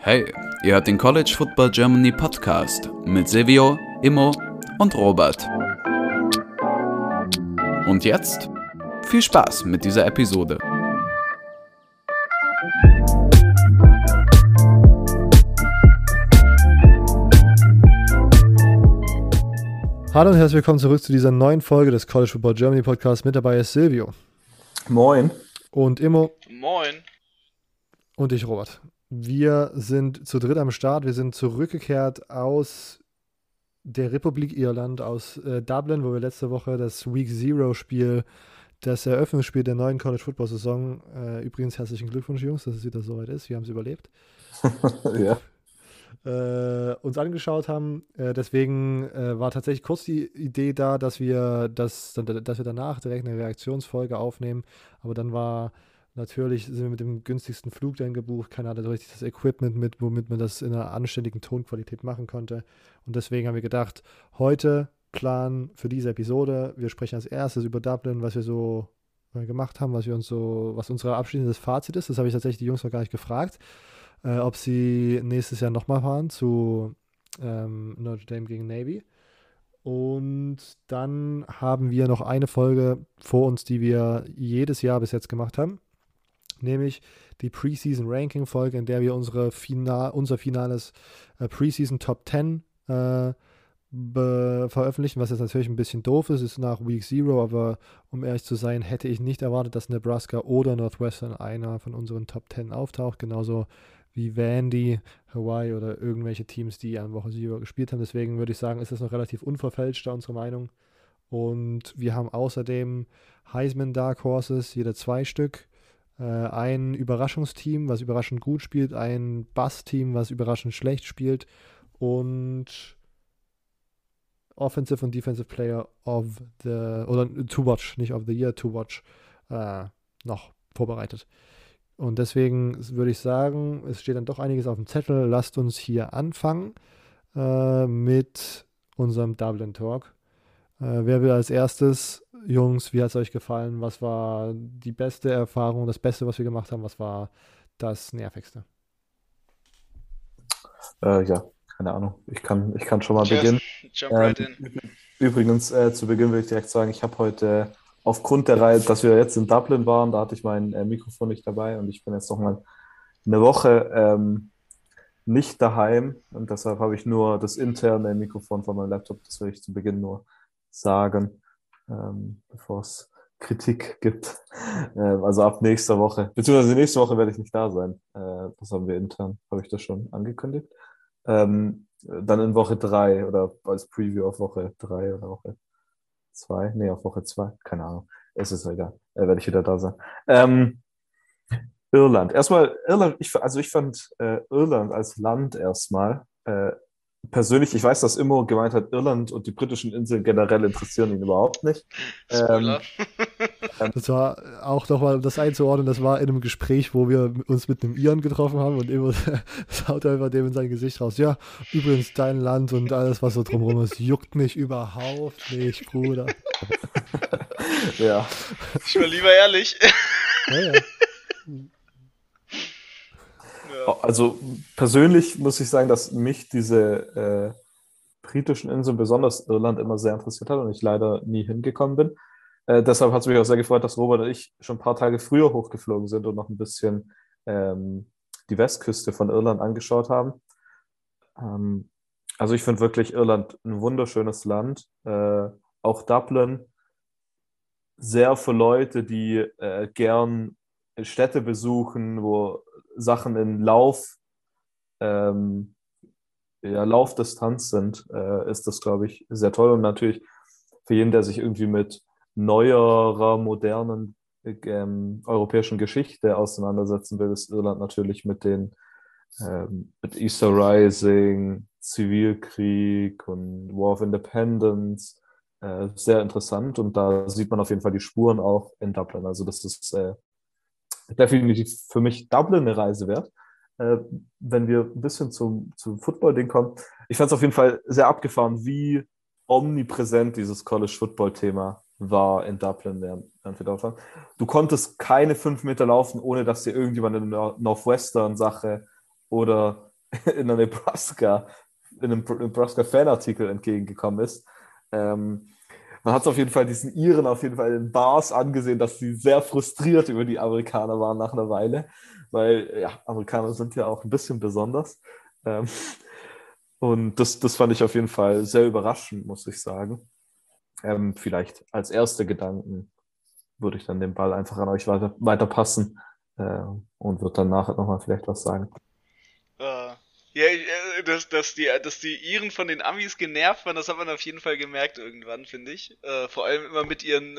Hey, ihr hört den College Football Germany Podcast mit Silvio, Immo und Robert. Und jetzt viel Spaß mit dieser Episode. Hallo und herzlich willkommen zurück zu dieser neuen Folge des College Football Germany Podcast. Mit dabei ist Silvio. Moin. Und Immo. Moin. Und ich, Robert. Wir sind zu dritt am Start. Wir sind zurückgekehrt aus der Republik Irland, aus äh, Dublin, wo wir letzte Woche das Week Zero Spiel, das Eröffnungsspiel der neuen College Football Saison, äh, übrigens herzlichen Glückwunsch, Jungs, dass es wieder soweit ist. Wir haben es überlebt. ja äh, uns angeschaut haben. Äh, deswegen äh, war tatsächlich kurz die Idee da, dass wir, das, dass wir danach direkt eine Reaktionsfolge aufnehmen. Aber dann war natürlich, sind wir mit dem günstigsten Flug dann gebucht, keiner hatte so richtig das Equipment mit, womit man das in einer anständigen Tonqualität machen konnte. Und deswegen haben wir gedacht, heute Plan für diese Episode. Wir sprechen als erstes über Dublin, was wir so äh, gemacht haben, was wir uns so, was unser abschließendes Fazit ist. Das habe ich tatsächlich die Jungs noch gar nicht gefragt äh, ob sie nächstes Jahr nochmal fahren zu ähm, Notre Dame gegen Navy. Und dann haben wir noch eine Folge vor uns, die wir jedes Jahr bis jetzt gemacht haben, nämlich die Preseason Ranking Folge, in der wir unsere Final, unser finales äh, Preseason Top 10 äh, veröffentlichen, was jetzt natürlich ein bisschen doof ist, ist nach Week Zero, aber um ehrlich zu sein, hätte ich nicht erwartet, dass Nebraska oder Northwestern einer von unseren Top 10 auftaucht, genauso wie Vandy, Hawaii oder irgendwelche Teams, die an Woche Zero gespielt haben. Deswegen würde ich sagen, ist das noch relativ unverfälscht, da unsere Meinung. Und wir haben außerdem Heisman Dark Horses, jeder zwei Stück. Äh, ein Überraschungsteam, was überraschend gut spielt, ein Bass-Team, was überraschend schlecht spielt und Offensive und Defensive Player of the, oder to watch, nicht of the year, to watch, äh, noch vorbereitet. Und deswegen würde ich sagen, es steht dann doch einiges auf dem Zettel. Lasst uns hier anfangen äh, mit unserem Dublin Talk. Äh, wer will als erstes, Jungs, wie hat es euch gefallen? Was war die beste Erfahrung, das Beste, was wir gemacht haben? Was war das Nervigste? Äh, ja, keine Ahnung. Ich kann, ich kann schon mal Just beginnen. Jump right ähm, in. Übrigens, äh, zu Beginn will ich direkt sagen, ich habe heute aufgrund der Reihe, dass wir jetzt in Dublin waren, da hatte ich mein äh, Mikrofon nicht dabei und ich bin jetzt noch mal eine Woche ähm, nicht daheim und deshalb habe ich nur das interne Mikrofon von meinem Laptop. Das will ich zu Beginn nur sagen, ähm, bevor es Kritik gibt. Äh, also ab nächster Woche, beziehungsweise nächste Woche werde ich nicht da sein. Äh, das haben wir intern, habe ich das schon angekündigt. Ähm, dann in Woche drei oder als Preview auf Woche drei oder Woche zwei, nee, auf Woche zwei, keine Ahnung. Es ist egal, äh, werde ich wieder da sein. Ähm, Irland. Erstmal, Irland, ich, also ich fand äh, Irland als Land erstmal äh, persönlich, ich weiß, dass Immo gemeint hat, Irland und die britischen Inseln generell interessieren ihn überhaupt nicht. Ähm, das war auch nochmal, um das einzuordnen, das war in einem Gespräch, wo wir uns mit einem Iren getroffen haben und Immo schaut einfach dem in sein Gesicht raus. Ja, übrigens dein Land und alles, was so drumherum ist, juckt mich überhaupt nicht, Bruder. ja. Ich war lieber ehrlich. Ja, ja. Also persönlich muss ich sagen, dass mich diese äh, britischen Inseln, besonders Irland, immer sehr interessiert hat und ich leider nie hingekommen bin. Äh, deshalb hat es mich auch sehr gefreut, dass Robert und ich schon ein paar Tage früher hochgeflogen sind und noch ein bisschen ähm, die Westküste von Irland angeschaut haben. Ähm, also ich finde wirklich Irland ein wunderschönes Land. Äh, auch Dublin sehr für Leute, die äh, gern Städte besuchen, wo Sachen in Lauf, ähm, ja, Laufdistanz sind, äh, ist das, glaube ich, sehr toll. Und natürlich für jeden, der sich irgendwie mit neuerer, modernen ähm, europäischen Geschichte auseinandersetzen will, ist Irland natürlich mit den ähm, mit Easter Rising, Zivilkrieg und War of Independence äh, sehr interessant und da sieht man auf jeden Fall die Spuren auch in Dublin. Also das ist äh, definitiv für mich Dublin eine Reise wert. Äh, wenn wir ein bisschen zum, zum Football-Ding kommen. Ich fand es auf jeden Fall sehr abgefahren, wie omnipräsent dieses College-Football-Thema war in Dublin, während, wir dort waren. Du konntest keine fünf Meter laufen, ohne dass dir irgendjemand in einer Northwestern-Sache oder in einer Nebraska, in einem Nebraska-Fanartikel entgegengekommen ist. Ähm, man hat es auf jeden Fall diesen Iren auf jeden Fall in Bars angesehen, dass sie sehr frustriert über die Amerikaner waren nach einer Weile, weil ja, Amerikaner sind ja auch ein bisschen besonders. Ähm, und das, das fand ich auf jeden Fall sehr überraschend, muss ich sagen. Ähm, vielleicht als erste Gedanken würde ich dann den Ball einfach an euch weiter, weiter passen äh, und würde dann nachher nochmal vielleicht was sagen. Uh, ja, äh, dass, dass, die, dass die Iren von den Amis genervt waren, das hat man auf jeden Fall gemerkt irgendwann, finde ich. Äh, vor allem immer mit ihren.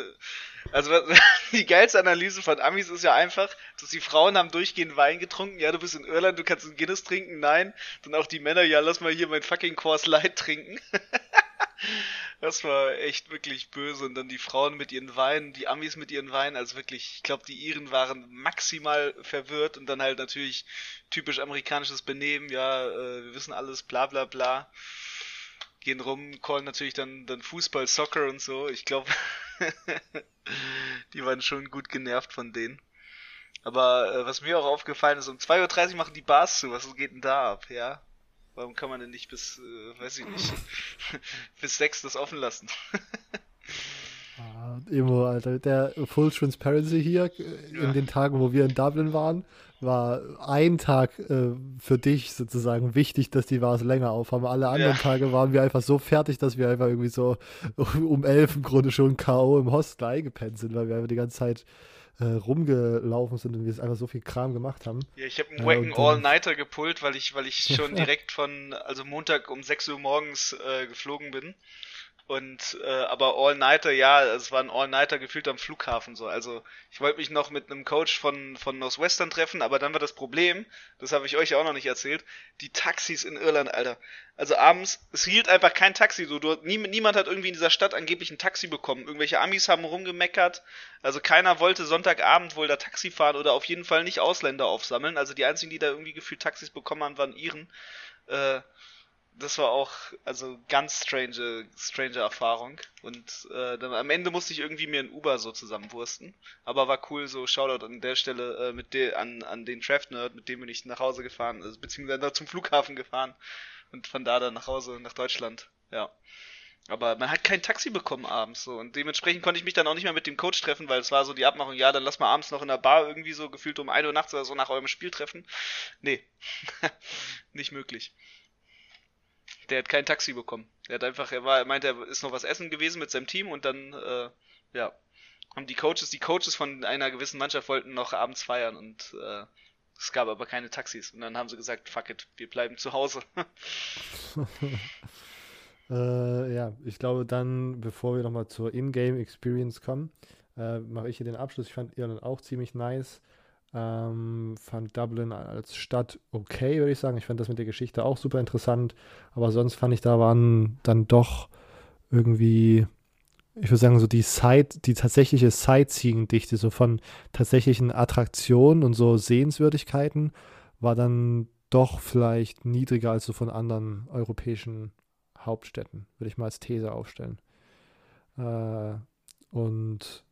Also die geilste Analyse von Amis ist ja einfach, dass die Frauen haben durchgehend Wein getrunken. Ja, du bist in Irland, du kannst ein Guinness trinken. Nein. Dann auch die Männer, ja, lass mal hier mein fucking Coors Light trinken. Das war echt wirklich böse. Und dann die Frauen mit ihren Weinen, die Amis mit ihren Weinen, also wirklich, ich glaube, die Iren waren maximal verwirrt und dann halt natürlich typisch amerikanisches Benehmen, ja, äh, wir wissen alles, bla bla bla. Gehen rum, callen natürlich dann, dann Fußball, Soccer und so. Ich glaube, die waren schon gut genervt von denen. Aber äh, was mir auch aufgefallen ist, um 2.30 Uhr machen die Bars zu. Was geht denn da ab, ja? Warum kann man denn nicht bis, äh, weiß ich nicht, bis sechs das offen lassen? ah, Emo, Alter, der Full Transparency hier äh, ja. in den Tagen, wo wir in Dublin waren, war ein Tag äh, für dich sozusagen wichtig, dass die Bars länger aufhaben. Alle anderen ja. Tage waren wir einfach so fertig, dass wir einfach irgendwie so um elf im Grunde schon K.O. im Hostel eingepennt sind, weil wir einfach die ganze Zeit äh, rumgelaufen sind und wir einfach so viel Kram gemacht haben. Ja, ich habe einen Wacken All-Nighter gepult, weil ich, weil ich schon direkt von, also Montag um 6 Uhr morgens äh, geflogen bin. Und äh, aber All-Nighter, ja, es war ein All-Nighter gefühlt am Flughafen so. Also ich wollte mich noch mit einem Coach von, von Northwestern treffen, aber dann war das Problem, das habe ich euch auch noch nicht erzählt, die Taxis in Irland, Alter. Also abends, es hielt einfach kein Taxi. So, du, nie, niemand hat irgendwie in dieser Stadt angeblich ein Taxi bekommen. Irgendwelche Amis haben rumgemeckert. Also keiner wollte Sonntagabend wohl da Taxi fahren oder auf jeden Fall nicht Ausländer aufsammeln. Also die einzigen, die da irgendwie gefühlt Taxis bekommen haben, waren Iren. Äh, das war auch also ganz strange, strange Erfahrung. Und äh, dann am Ende musste ich irgendwie mir ein Uber so zusammenwursten. Aber war cool, so Shoutout an der Stelle äh, mit de, an, an den Draft Nerd, mit dem bin ich nach Hause gefahren, also, beziehungsweise zum Flughafen gefahren und von da dann nach Hause nach Deutschland. Ja. Aber man hat kein Taxi bekommen abends so und dementsprechend konnte ich mich dann auch nicht mehr mit dem Coach treffen, weil es war so die Abmachung, ja, dann lass mal abends noch in der Bar irgendwie so gefühlt um 1 Uhr nachts oder so nach eurem Spiel treffen. Nee. nicht möglich der hat kein Taxi bekommen. Der hat einfach, er war, er meinte, er ist noch was essen gewesen mit seinem Team und dann, äh, ja, haben die Coaches, die Coaches von einer gewissen Mannschaft wollten noch abends feiern und äh, es gab aber keine Taxis. Und dann haben sie gesagt, fuck it, wir bleiben zu Hause. äh, ja, ich glaube dann, bevor wir nochmal zur In-Game Experience kommen, äh, mache ich hier den Abschluss. Ich fand Irland auch ziemlich nice. Ähm, fand Dublin als Stadt okay, würde ich sagen. Ich fand das mit der Geschichte auch super interessant. Aber sonst fand ich, da waren dann doch irgendwie, ich würde sagen, so die Side, die tatsächliche Sightseeing-Dichte, so von tatsächlichen Attraktionen und so Sehenswürdigkeiten, war dann doch vielleicht niedriger als so von anderen europäischen Hauptstädten, würde ich mal als These aufstellen. Äh, und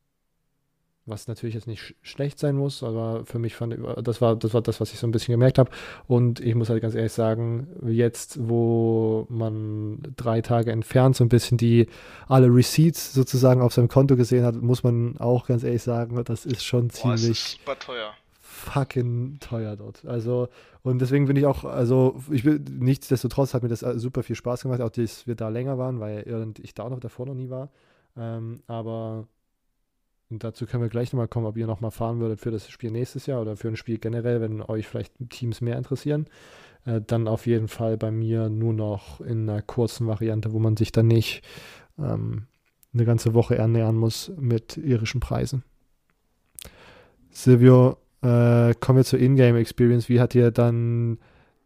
was natürlich jetzt nicht schlecht sein muss, aber für mich fand das war das war das, was ich so ein bisschen gemerkt habe. Und ich muss halt ganz ehrlich sagen, jetzt, wo man drei Tage entfernt so ein bisschen die alle Receipts sozusagen auf seinem Konto gesehen hat, muss man auch ganz ehrlich sagen, das ist schon Boah, ziemlich super teuer. Fucking teuer dort. Also, und deswegen bin ich auch, also ich will, nichtsdestotrotz hat mir das super viel Spaß gemacht, auch dass wir da länger waren, weil ich da noch davor noch nie war. Ähm, aber und dazu können wir gleich nochmal kommen, ob ihr nochmal fahren würdet für das Spiel nächstes Jahr oder für ein Spiel generell, wenn euch vielleicht Teams mehr interessieren. Äh, dann auf jeden Fall bei mir nur noch in einer kurzen Variante, wo man sich dann nicht ähm, eine ganze Woche ernähren muss mit irischen Preisen. Silvio, äh, kommen wir zur Ingame Experience. Wie hat dir dann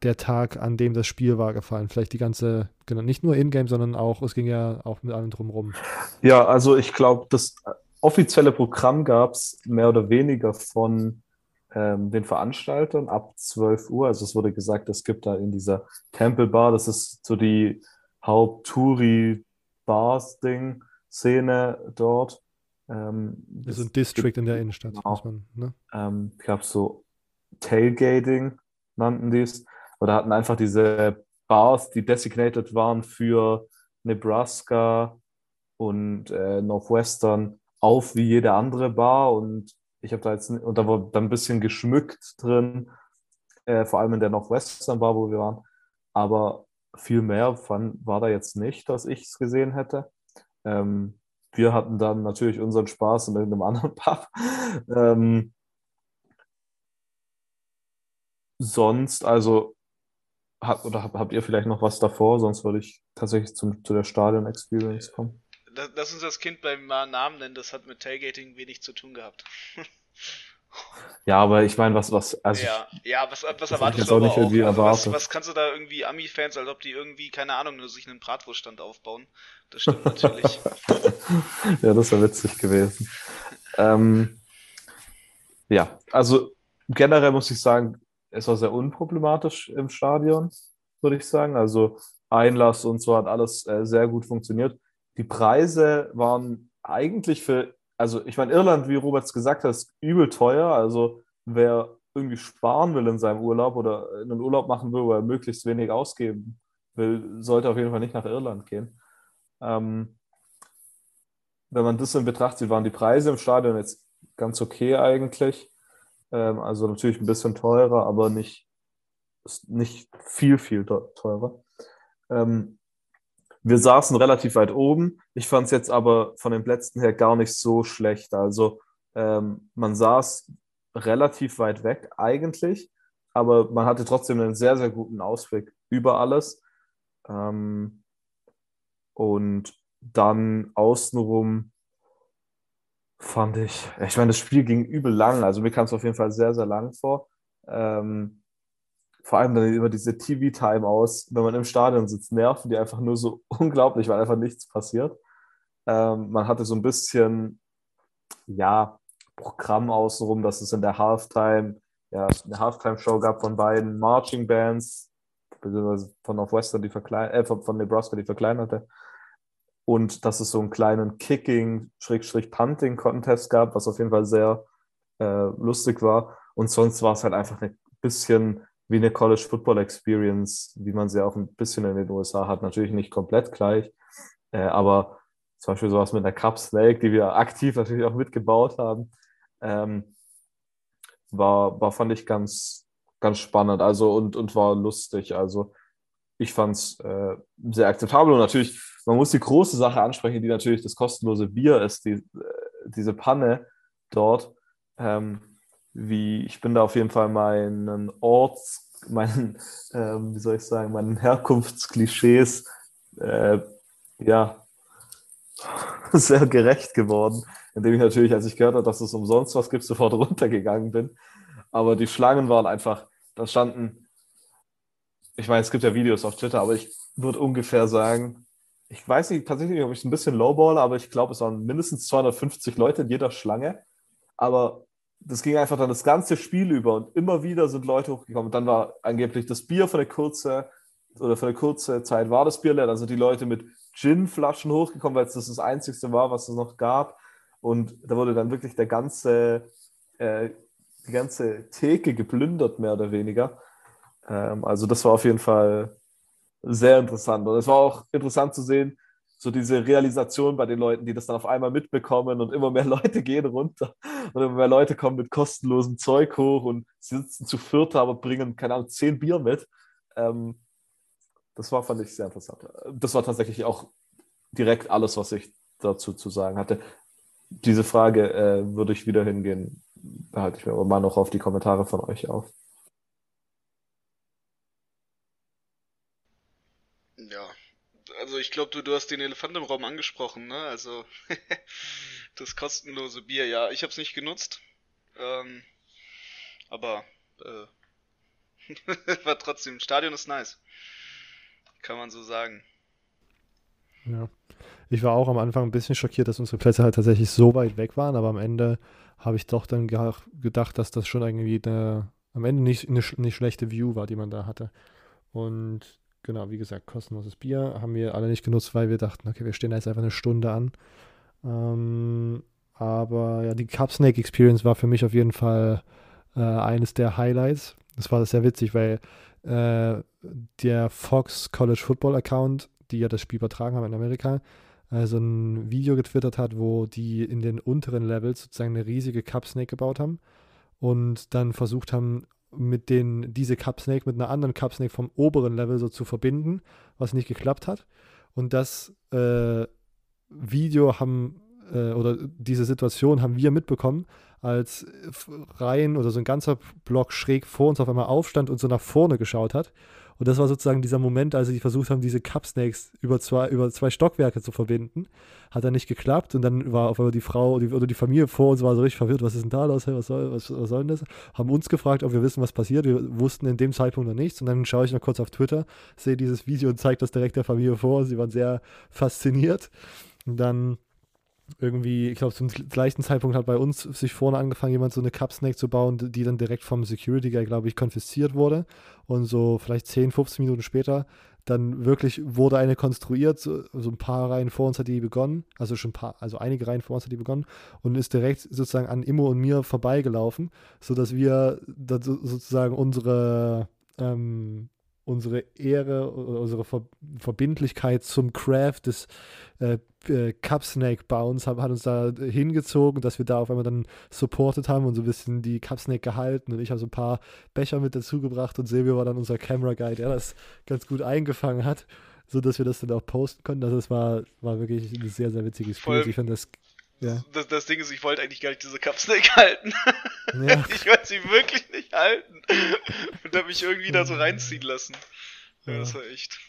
der Tag, an dem das Spiel war, gefallen? Vielleicht die ganze, genau, nicht nur Ingame, sondern auch, es ging ja auch mit allem drumherum. Ja, also ich glaube, das offizielle Programm gab es mehr oder weniger von ähm, den Veranstaltern ab 12 Uhr. Also es wurde gesagt, es gibt da in dieser Temple Bar, das ist so die Haupt-Touri-Bars-Ding, Szene dort. Ähm, das ist ein District in der Innenstadt, genau. man, ne? ähm, ich glaube so Tailgating nannten die es. Oder hatten einfach diese Bars, die designated waren für Nebraska und äh, Northwestern auf wie jede andere Bar. Und ich habe da jetzt, und da war dann ein bisschen geschmückt drin, äh, vor allem in der Northwestern Bar, wo wir waren. Aber viel mehr fand, war da jetzt nicht, dass ich es gesehen hätte. Ähm, wir hatten dann natürlich unseren Spaß in irgendeinem anderen Pub. ähm, sonst, also, hat, oder hab, habt ihr vielleicht noch was davor? Sonst würde ich tatsächlich zum, zu der Stadion-Experience kommen. Lass uns das Kind beim Namen nennen, das hat mit Tailgating wenig zu tun gehabt. Ja, aber ich meine, was, was, also. Ja, ja was, was erwartest du auch aber nicht auch? irgendwie Also was, was kannst du da irgendwie Ami-Fans, als ob die irgendwie, keine Ahnung, nur sich einen Bratwurststand aufbauen? Das stimmt natürlich. ja, das wäre witzig gewesen. ähm, ja, also generell muss ich sagen, es war sehr unproblematisch im Stadion, würde ich sagen. Also Einlass und so hat alles äh, sehr gut funktioniert. Die Preise waren eigentlich für, also ich meine, Irland, wie Roberts gesagt hat, ist übel teuer. Also wer irgendwie sparen will in seinem Urlaub oder einen Urlaub machen will, wo er möglichst wenig ausgeben will, sollte auf jeden Fall nicht nach Irland gehen. Ähm, wenn man das in Betracht zieht, waren die Preise im Stadion jetzt ganz okay eigentlich. Ähm, also natürlich ein bisschen teurer, aber nicht, nicht viel, viel teurer. Ähm, wir saßen relativ weit oben. Ich fand es jetzt aber von den Plätzen her gar nicht so schlecht. Also ähm, man saß relativ weit weg eigentlich, aber man hatte trotzdem einen sehr, sehr guten Ausblick über alles. Ähm, und dann außenrum fand ich, ich meine, das Spiel ging übel lang, also mir kam es auf jeden Fall sehr, sehr lang vor. Ähm, vor allem dann immer diese TV-Time aus, wenn man im Stadion sitzt, nerven die einfach nur so unglaublich, weil einfach nichts passiert. Ähm, man hatte so ein bisschen, ja, Programm außenrum, dass es in der Halftime, ja, eine Halftime-Show gab von beiden Marching Bands, beziehungsweise von Northwestern, die verklein äh, von Nebraska, die verkleinerte. Und dass es so einen kleinen Kicking-Punting-Contest gab, was auf jeden Fall sehr äh, lustig war. Und sonst war es halt einfach ein bisschen wie eine College Football Experience, wie man sie auch ein bisschen in den USA hat. Natürlich nicht komplett gleich, äh, aber zum Beispiel sowas mit einer Cup Snake, die wir aktiv natürlich auch mitgebaut haben, ähm, war, war, fand ich ganz, ganz spannend also und, und war lustig. Also ich fand es äh, sehr akzeptabel und natürlich, man muss die große Sache ansprechen, die natürlich das kostenlose Bier ist, die, äh, diese Panne dort. Ähm, wie, ich bin da auf jeden Fall meinen Orts, meinen, ähm, wie soll ich sagen, meinen Herkunftsklischees, äh, ja, sehr gerecht geworden, indem ich natürlich, als ich gehört habe, dass es umsonst was gibt, sofort runtergegangen bin. Aber die Schlangen waren einfach, da standen, ich meine, es gibt ja Videos auf Twitter, aber ich würde ungefähr sagen, ich weiß nicht tatsächlich, ob ich ein bisschen lowball, aber ich glaube, es waren mindestens 250 Leute in jeder Schlange. Aber das ging einfach dann das ganze Spiel über und immer wieder sind Leute hochgekommen. Und dann war angeblich das Bier für eine kurze oder für eine kurze Zeit war das Bier leer. Also die Leute mit Gin-Flaschen hochgekommen, weil es das das Einzige war, was es noch gab. Und da wurde dann wirklich der ganze, äh, die ganze Theke geplündert, mehr oder weniger. Ähm, also das war auf jeden Fall sehr interessant. Und es war auch interessant zu sehen, so diese Realisation bei den Leuten, die das dann auf einmal mitbekommen und immer mehr Leute gehen runter und immer mehr Leute kommen mit kostenlosem Zeug hoch und sitzen zu viert, aber bringen, keine Ahnung, zehn Bier mit. Ähm, das war, fand ich sehr interessant. Das war tatsächlich auch direkt alles, was ich dazu zu sagen hatte. Diese Frage äh, würde ich wieder hingehen, behalte ich mir aber mal noch auf die Kommentare von euch auf. Ja, also glaube, du, du hast den Elefant im Raum angesprochen, ne? Also das kostenlose Bier, ja, ich habe es nicht genutzt, ähm, aber äh, war trotzdem, Stadion ist nice, kann man so sagen. Ja, ich war auch am Anfang ein bisschen schockiert, dass unsere Plätze halt tatsächlich so weit weg waren, aber am Ende habe ich doch dann ge gedacht, dass das schon irgendwie eine, am Ende nicht eine, nicht schlechte View war, die man da hatte. Und genau, wie gesagt, kostenloses Bier haben wir alle nicht genutzt, weil wir dachten, okay, wir stehen da jetzt einfach eine Stunde an. Ähm, aber ja, die Cup Snake Experience war für mich auf jeden Fall äh, eines der Highlights. Das war sehr witzig, weil äh, der Fox College Football Account, die ja das Spiel übertragen haben in Amerika, äh, so ein Video getwittert hat, wo die in den unteren Levels sozusagen eine riesige Cup Snake gebaut haben und dann versucht haben, mit den, diese Cup Snake mit einer anderen Cup Snake vom oberen Level so zu verbinden, was nicht geklappt hat. Und das äh, Video haben, äh, oder diese Situation haben wir mitbekommen, als Reihen oder so ein ganzer Block schräg vor uns auf einmal aufstand und so nach vorne geschaut hat. Und das war sozusagen dieser Moment, als sie versucht haben, diese Cup Snakes über zwei, über zwei Stockwerke zu verbinden. Hat dann nicht geklappt und dann war auf einmal die Frau die, oder die Familie vor uns war so richtig verwirrt, was ist denn da los, was soll, was, was soll denn das? Haben uns gefragt, ob wir wissen, was passiert. Wir wussten in dem Zeitpunkt noch nichts. Und dann schaue ich noch kurz auf Twitter, sehe dieses Video und zeige das direkt der Familie vor. Sie waren sehr fasziniert. Und dann irgendwie, ich glaube, zum gleichen Zeitpunkt hat bei uns sich vorne angefangen, jemand so eine Cup Snake zu bauen, die dann direkt vom Security Guy, glaube ich, konfisziert wurde. Und so vielleicht 10, 15 Minuten später dann wirklich wurde eine konstruiert, so, so, ein paar Reihen vor uns hat die begonnen, also schon ein paar, also einige Reihen vor uns hat die begonnen und ist direkt sozusagen an Immo und mir vorbeigelaufen, sodass wir sozusagen unsere ähm, unsere Ehre, unsere Ver Verbindlichkeit zum Craft des äh, äh, Cup Snake Bounce hat, hat, uns da hingezogen, dass wir da auf einmal dann supported haben und so ein bisschen die Cup Snake gehalten und ich habe so ein paar Becher mit dazu gebracht und Silvio war dann unser Camera Guide, der das ganz gut eingefangen hat, sodass wir das dann auch posten konnten. Also es war, war wirklich ein sehr, sehr witziges Spiel. Ich finde das ja. Das, das, Ding ist, ich wollte eigentlich gar nicht diese Cup Snake halten. Ja. ich wollte sie wirklich nicht halten. Und habe mich irgendwie da so reinziehen lassen. Ja, das war echt.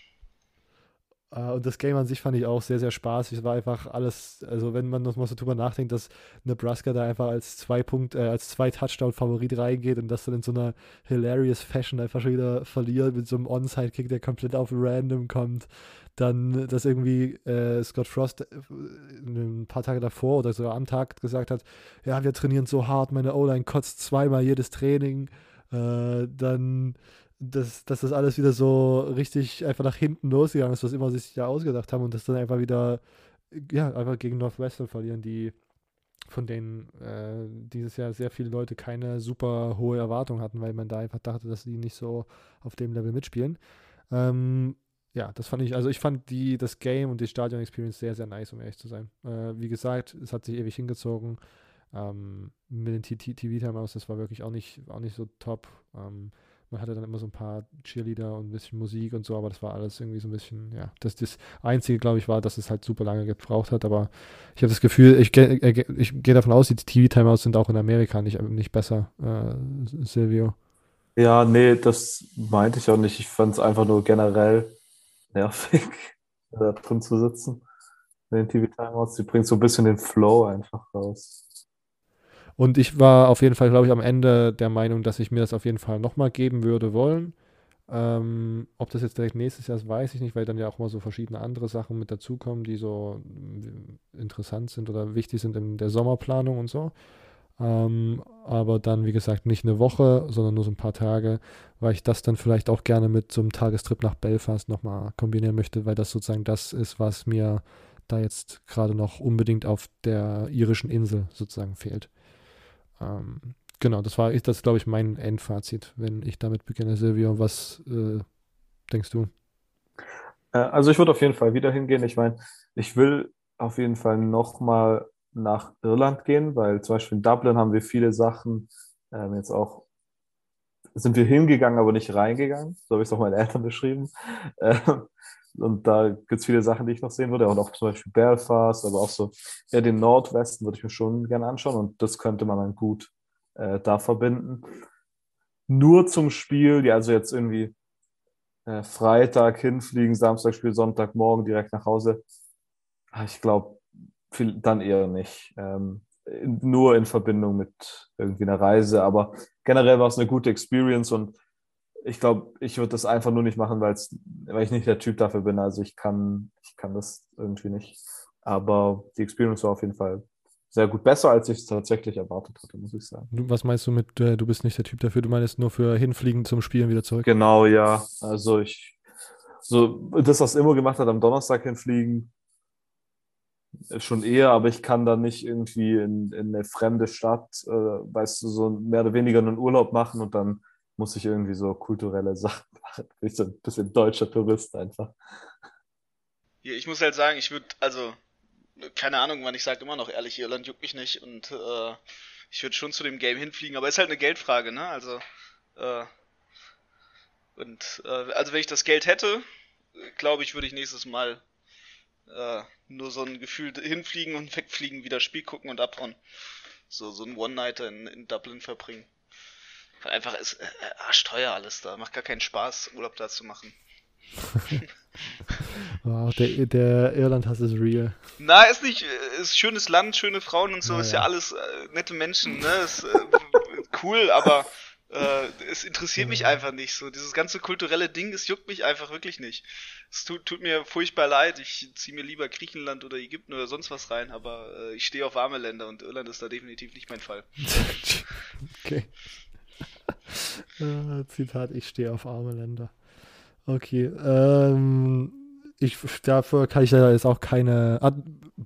Uh, und das Game an sich fand ich auch sehr, sehr spaßig. Es war einfach alles, also wenn man noch mal so drüber nachdenkt, dass Nebraska da einfach als zwei Punkt, äh, als zwei Touchdown-Favorit reingeht und das dann in so einer hilarious Fashion einfach schon wieder verliert mit so einem Onside-Kick, der komplett auf Random kommt. Dann, dass irgendwie äh, Scott Frost äh, ein paar Tage davor oder sogar am Tag gesagt hat, ja, wir trainieren so hart, meine O-Line kotzt zweimal jedes Training. Äh, dann dass, dass das alles wieder so richtig einfach nach hinten losgegangen ist, was immer sie sich da ausgedacht haben und das dann einfach wieder, ja, einfach gegen Northwestern verlieren, die von denen äh, dieses Jahr sehr viele Leute keine super hohe Erwartung hatten, weil man da einfach dachte, dass die nicht so auf dem Level mitspielen. Ähm, ja, das fand ich, also ich fand die, das Game und die Stadion-Experience sehr, sehr nice, um ehrlich zu sein. Äh, wie gesagt, es hat sich ewig hingezogen. Ähm, mit den TV-Timeouts, das war wirklich auch nicht, auch nicht so top. Ähm, man hatte dann immer so ein paar Cheerleader und ein bisschen Musik und so, aber das war alles irgendwie so ein bisschen, ja. Das, das Einzige, glaube ich, war, dass es halt super lange gebraucht hat, aber ich habe das Gefühl, ich, äh, ich gehe davon aus, die TV-Timeouts sind auch in Amerika nicht, nicht besser, äh, Silvio. Ja, nee, das meinte ich auch nicht. Ich fand es einfach nur generell nervig, da drin zu sitzen. In den TV-Timeouts, die bringt so ein bisschen den Flow einfach raus. Und ich war auf jeden Fall, glaube ich, am Ende der Meinung, dass ich mir das auf jeden Fall nochmal geben würde wollen. Ähm, ob das jetzt direkt nächstes Jahr ist, weiß ich nicht, weil dann ja auch mal so verschiedene andere Sachen mit dazukommen, die so äh, interessant sind oder wichtig sind in der Sommerplanung und so. Ähm, aber dann, wie gesagt, nicht eine Woche, sondern nur so ein paar Tage, weil ich das dann vielleicht auch gerne mit so einem Tagestrip nach Belfast nochmal kombinieren möchte, weil das sozusagen das ist, was mir da jetzt gerade noch unbedingt auf der irischen Insel sozusagen fehlt. Ähm, genau, das war das, glaube ich, mein Endfazit, wenn ich damit beginne. Silvio, was äh, denkst du? Äh, also ich würde auf jeden Fall wieder hingehen. Ich meine, ich will auf jeden Fall nochmal nach Irland gehen, weil zum Beispiel in Dublin haben wir viele Sachen ähm, jetzt auch sind wir hingegangen, aber nicht reingegangen. So habe ich es auch meinen Eltern beschrieben. Ähm, und da gibt es viele Sachen, die ich noch sehen würde. Und auch zum Beispiel Belfast, aber auch so eher den Nordwesten würde ich mir schon gerne anschauen. Und das könnte man dann gut äh, da verbinden. Nur zum Spiel, ja, also jetzt irgendwie äh, Freitag hinfliegen, Samstag Spiel, Sonntagmorgen direkt nach Hause. Ah, ich glaube, dann eher nicht. Ähm, nur in Verbindung mit irgendwie einer Reise. Aber generell war es eine gute Experience und ich glaube, ich würde das einfach nur nicht machen, weil ich nicht der Typ dafür bin. Also ich kann, ich kann das irgendwie nicht. Aber die Experience war auf jeden Fall sehr gut. Besser, als ich es tatsächlich erwartet hatte, muss ich sagen. Was meinst du mit, äh, du bist nicht der Typ dafür? Du meinst nur für hinfliegen zum Spielen wieder zurück? Genau, ja. Also ich, so das, was Immo gemacht hat, am Donnerstag hinfliegen, schon eher, aber ich kann da nicht irgendwie in, in eine fremde Stadt, äh, weißt du, so mehr oder weniger einen Urlaub machen und dann muss ich irgendwie so kulturelle Sachen machen. Bin ich so ein bisschen deutscher Tourist einfach. Ja, ich muss halt sagen, ich würde, also, keine Ahnung, wann ich sage immer noch ehrlich, Irland juckt mich nicht und äh, ich würde schon zu dem Game hinfliegen, aber ist halt eine Geldfrage, ne? Also, äh, und, äh, also wenn ich das Geld hätte, glaube ich, würde ich nächstes Mal äh, nur so ein Gefühl hinfliegen und wegfliegen, wieder Spiel gucken und abhauen. So, so ein One-Nighter in, in Dublin verbringen. Weil einfach ist äh, arschteuer alles da. Macht gar keinen Spaß, Urlaub da zu machen. wow, der, der Irland-Hass ist real. Na, ist nicht, ist schönes Land, schöne Frauen und so, ja, ist ja, ja alles äh, nette Menschen, ne? Ist äh, cool, aber äh, es interessiert mich einfach nicht so. Dieses ganze kulturelle Ding, es juckt mich einfach wirklich nicht. Es tut, tut mir furchtbar leid. Ich ziehe mir lieber Griechenland oder Ägypten oder sonst was rein, aber äh, ich stehe auf warme Länder und Irland ist da definitiv nicht mein Fall. okay. äh, Zitat, ich stehe auf arme Länder. Okay. Ähm, ich, dafür kann ich ja jetzt auch keine. Ah,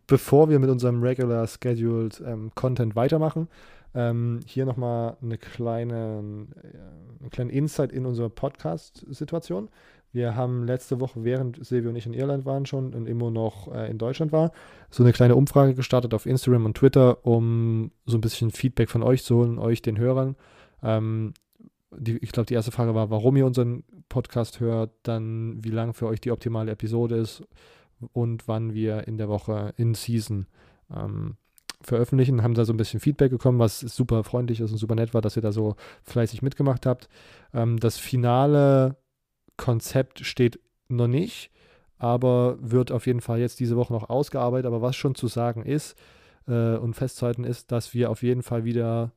bevor wir mit unserem regular scheduled ähm, Content weitermachen, ähm, hier nochmal eine kleine, äh, einen kleinen Insight in unsere Podcast-Situation. Wir haben letzte Woche, während Silvio und ich in Irland waren schon und Immo noch äh, in Deutschland war, so eine kleine Umfrage gestartet auf Instagram und Twitter, um so ein bisschen Feedback von euch zu holen, euch den Hörern. Ähm, die, ich glaube, die erste Frage war, warum ihr unseren Podcast hört, dann wie lang für euch die optimale Episode ist und wann wir in der Woche in Season ähm, veröffentlichen, haben da so ein bisschen Feedback bekommen, was super freundlich ist und super nett war, dass ihr da so fleißig mitgemacht habt. Ähm, das finale Konzept steht noch nicht, aber wird auf jeden Fall jetzt diese Woche noch ausgearbeitet. Aber was schon zu sagen ist äh, und festzuhalten ist, dass wir auf jeden Fall wieder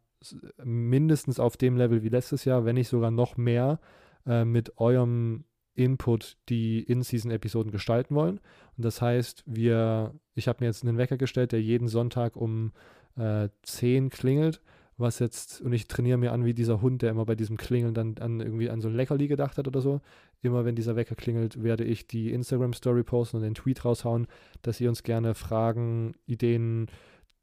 mindestens auf dem Level wie letztes Jahr, wenn nicht sogar noch mehr, äh, mit eurem Input die In-Season-Episoden gestalten wollen. Und das heißt, wir, ich habe mir jetzt einen Wecker gestellt, der jeden Sonntag um äh, 10 klingelt, was jetzt, und ich trainiere mir an wie dieser Hund, der immer bei diesem Klingeln dann an irgendwie an so ein Leckerli gedacht hat oder so. Immer wenn dieser Wecker klingelt, werde ich die Instagram-Story posten und den Tweet raushauen, dass ihr uns gerne Fragen, Ideen,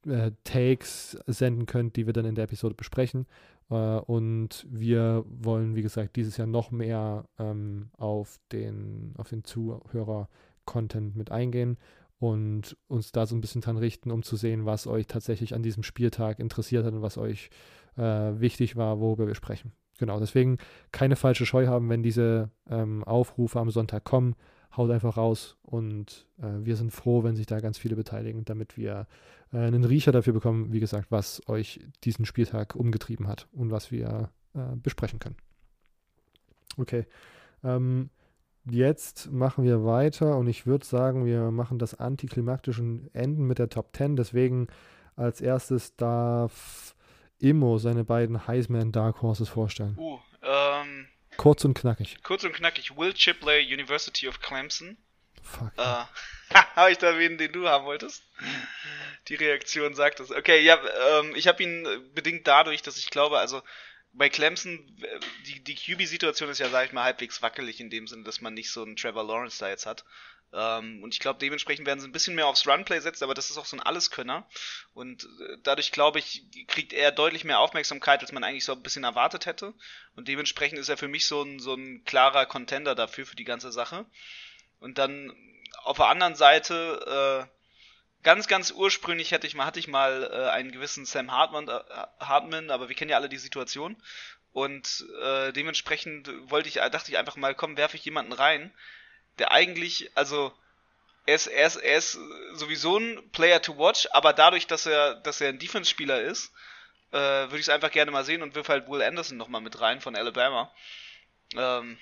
äh, Takes senden könnt, die wir dann in der Episode besprechen. Äh, und wir wollen, wie gesagt, dieses Jahr noch mehr ähm, auf den, auf den Zuhörer-Content mit eingehen und uns da so ein bisschen dran richten, um zu sehen, was euch tatsächlich an diesem Spieltag interessiert hat und was euch äh, wichtig war, worüber wir sprechen. Genau, deswegen keine falsche Scheu haben, wenn diese ähm, Aufrufe am Sonntag kommen. Haut einfach raus und äh, wir sind froh, wenn sich da ganz viele beteiligen, damit wir äh, einen Riecher dafür bekommen, wie gesagt, was euch diesen Spieltag umgetrieben hat und was wir äh, besprechen können. Okay. Ähm, jetzt machen wir weiter und ich würde sagen, wir machen das antiklimaktische Enden mit der Top 10. Deswegen als erstes darf Immo seine beiden Heisman Dark Horses vorstellen. Uh, ähm, kurz und knackig. Kurz und knackig. Will Chipley, University of Clemson. Fuck. Äh, habe ich da wen, den du haben wolltest? Die Reaktion sagt es. Okay, ja, ähm, ich habe ihn bedingt dadurch, dass ich glaube, also bei Clemson, die, die QB-Situation ist ja, sag ich mal, halbwegs wackelig in dem Sinne, dass man nicht so einen Trevor Lawrence da jetzt hat. Ähm, und ich glaube, dementsprechend werden sie ein bisschen mehr aufs Runplay setzen, aber das ist auch so ein Alleskönner. Und äh, dadurch, glaube ich, kriegt er deutlich mehr Aufmerksamkeit, als man eigentlich so ein bisschen erwartet hätte. Und dementsprechend ist er für mich so ein, so ein klarer Contender dafür, für die ganze Sache. Und dann auf der anderen Seite, äh, ganz, ganz ursprünglich hätte ich mal, hatte ich mal äh, einen gewissen Sam Hartman, äh, Hartman, aber wir kennen ja alle die Situation. Und äh, dementsprechend wollte ich, dachte ich einfach mal, komm, werfe ich jemanden rein, der eigentlich, also er ist, er ist, er ist sowieso ein Player to watch, aber dadurch, dass er, dass er ein Defense-Spieler ist, äh, würde ich es einfach gerne mal sehen und wirf halt Will Anderson nochmal mit rein von Alabama. Ähm,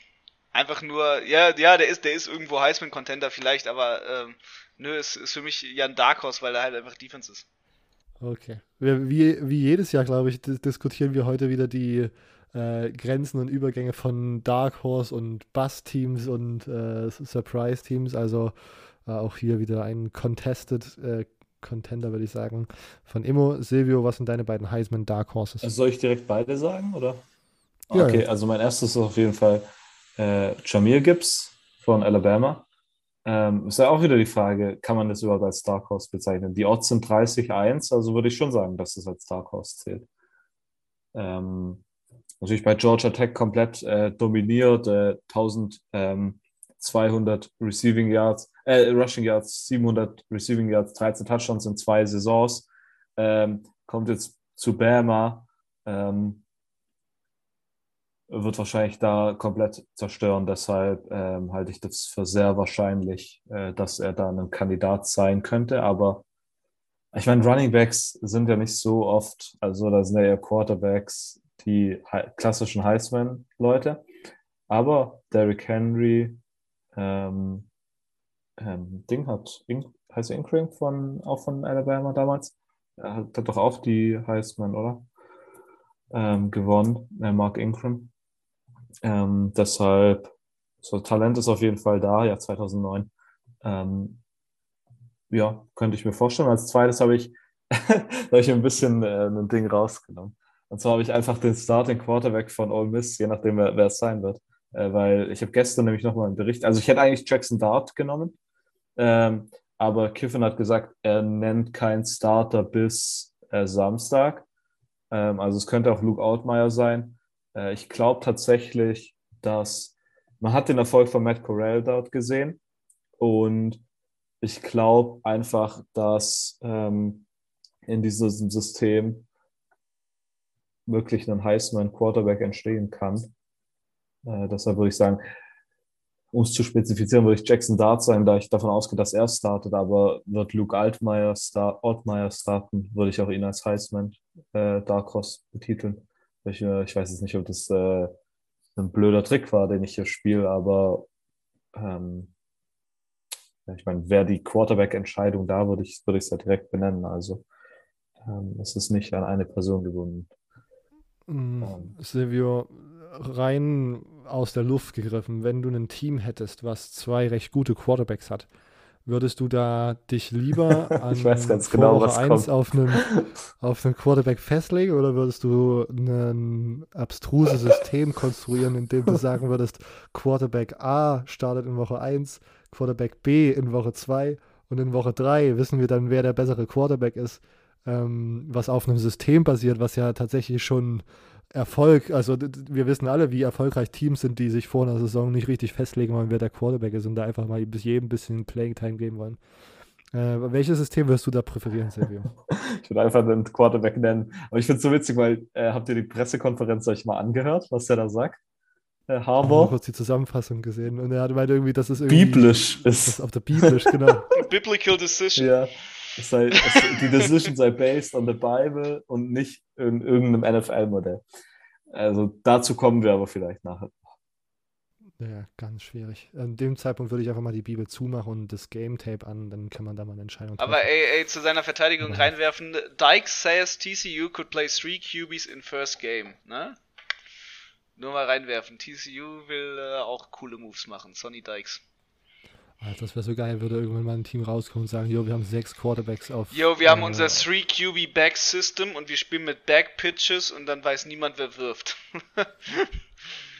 einfach nur, ja, ja, der ist, der ist irgendwo Heisman-Contender vielleicht, aber ähm, nö, ist, ist für mich ja ein Dark Horse, weil er halt einfach Defense ist. Okay. Wie, wie jedes Jahr, glaube ich, diskutieren wir heute wieder die äh, Grenzen und Übergänge von Dark Horse und Bust-Teams und äh, Surprise-Teams. Also äh, auch hier wieder ein Contested äh, Contender, würde ich sagen. Von Immo, Silvio, was sind deine beiden Heisman Dark Horses? Also soll ich direkt beide sagen, oder? Okay, ja. also mein erstes ist auf jeden Fall äh, Jamir Gibbs von Alabama. Ähm, ist ja auch wieder die Frage, kann man das überhaupt als Dark Horse bezeichnen? Die Odds sind 30-1, also würde ich schon sagen, dass das als Dark Horse zählt. Ähm, natürlich bei Georgia Tech komplett äh, dominiert, äh, 1200 Receiving Yards, äh, Rushing Yards, 700 Receiving Yards, 13 Touchdowns in zwei Saisons. Ähm, kommt jetzt zu Bama. Ähm, wird wahrscheinlich da komplett zerstören. Deshalb ähm, halte ich das für sehr wahrscheinlich, äh, dass er da ein Kandidat sein könnte. Aber ich meine, Running Backs sind ja nicht so oft, also da sind ja eher Quarterbacks, die klassischen Heisman-Leute. Aber Derrick Henry, ähm, ähm, Ding hat, In heißt Ingram von, auch von Alabama damals. Hat, hat doch auch die Heisman, oder? Ähm, gewonnen, äh, Mark Ingram. Ähm, deshalb, so Talent ist auf jeden Fall da, ja, 2009. Ähm, ja, könnte ich mir vorstellen. Als zweites habe ich, hab ich ein bisschen äh, ein Ding rausgenommen. Und zwar habe ich einfach den Starting Quarterback von Ole Miss, je nachdem, wer, wer es sein wird. Äh, weil ich habe gestern nämlich nochmal einen Bericht, also ich hätte eigentlich Jackson Dart genommen, ähm, aber Kiffin hat gesagt, er nennt keinen Starter bis äh, Samstag. Ähm, also es könnte auch Luke Outmeyer sein. Äh, ich glaube tatsächlich, dass man hat den Erfolg von Matt Corral dort gesehen und ich glaube einfach, dass ähm, in diesem System wirklich ein Heisman Quarterback entstehen kann. Äh, deshalb würde ich sagen, um es zu spezifizieren, würde ich Jackson Dart sein, da ich davon ausgehe, dass er startet, aber wird Luke Altmaier, Star Altmaier starten, würde ich auch ihn als Heisman äh, Dark Horse betiteln. Ich, äh, ich weiß jetzt nicht, ob das äh, ein blöder Trick war, den ich hier spiele, aber ähm, ich meine, wäre die Quarterback-Entscheidung da, würde ich es würd ja direkt benennen. Also ähm, es ist nicht an eine Person gebunden. Ähm. Silvio, rein aus der Luft gegriffen, wenn du ein Team hättest, was zwei recht gute Quarterbacks hat, Würdest du da dich lieber an ich weiß ganz genau, was 1 auf einem, auf einem Quarterback festlegen oder würdest du ein abstruses System konstruieren, in dem du sagen würdest, Quarterback A startet in Woche 1, Quarterback B in Woche 2 und in Woche 3 wissen wir dann, wer der bessere Quarterback ist, ähm, was auf einem System basiert, was ja tatsächlich schon Erfolg, also wir wissen alle, wie erfolgreich Teams sind, die sich vor einer Saison nicht richtig festlegen wollen, wer der Quarterback ist und da einfach mal bis jedem ein bisschen Playing Time geben wollen. Äh, welches System wirst du da präferieren, Silvio? ich würde einfach den Quarterback nennen. Aber ich finde es so witzig, weil äh, habt ihr die Pressekonferenz euch mal angehört, was der da sagt? Äh, Harbour. Ich habe kurz die Zusammenfassung gesehen und er hat gemeint irgendwie, dass es irgendwie. Biblisch ist. Auf der Biblisch, genau. Biblical Decision. Ja. Es sei, es, die Decision sei based on the Bible und nicht in irgendeinem NFL-Modell. Also dazu kommen wir aber vielleicht nachher. Ja, ganz schwierig. An dem Zeitpunkt würde ich einfach mal die Bibel zumachen und das Game Tape an, dann kann man da mal eine Entscheidung treffen. Aber ey, ey, zu seiner Verteidigung ja. reinwerfen, Dykes says TCU could play three QBs in first game, ne? Nur mal reinwerfen. TCU will äh, auch coole Moves machen. Sonny Dykes. Das wäre so geil, würde irgendwann mal ein Team rauskommen und sagen, jo, wir haben sechs Quarterbacks auf. Jo, wir äh, haben unser 3 QB Back System und wir spielen mit Back Pitches und dann weiß niemand, wer wirft.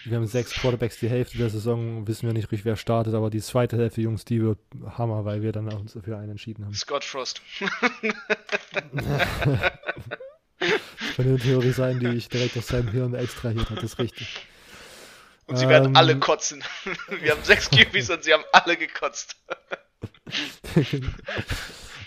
wir haben sechs Quarterbacks, die Hälfte der Saison wissen wir nicht richtig, wer startet, aber die zweite Hälfte, Jungs, die wird Hammer, weil wir dann uns für einen entschieden haben. Scott Frost. das könnte eine Theorie sein, die ich direkt aus seinem Hirn extrahiert habe, das ist richtig. Und sie werden alle ähm. kotzen. Wir haben sechs QBs und sie haben alle gekotzt.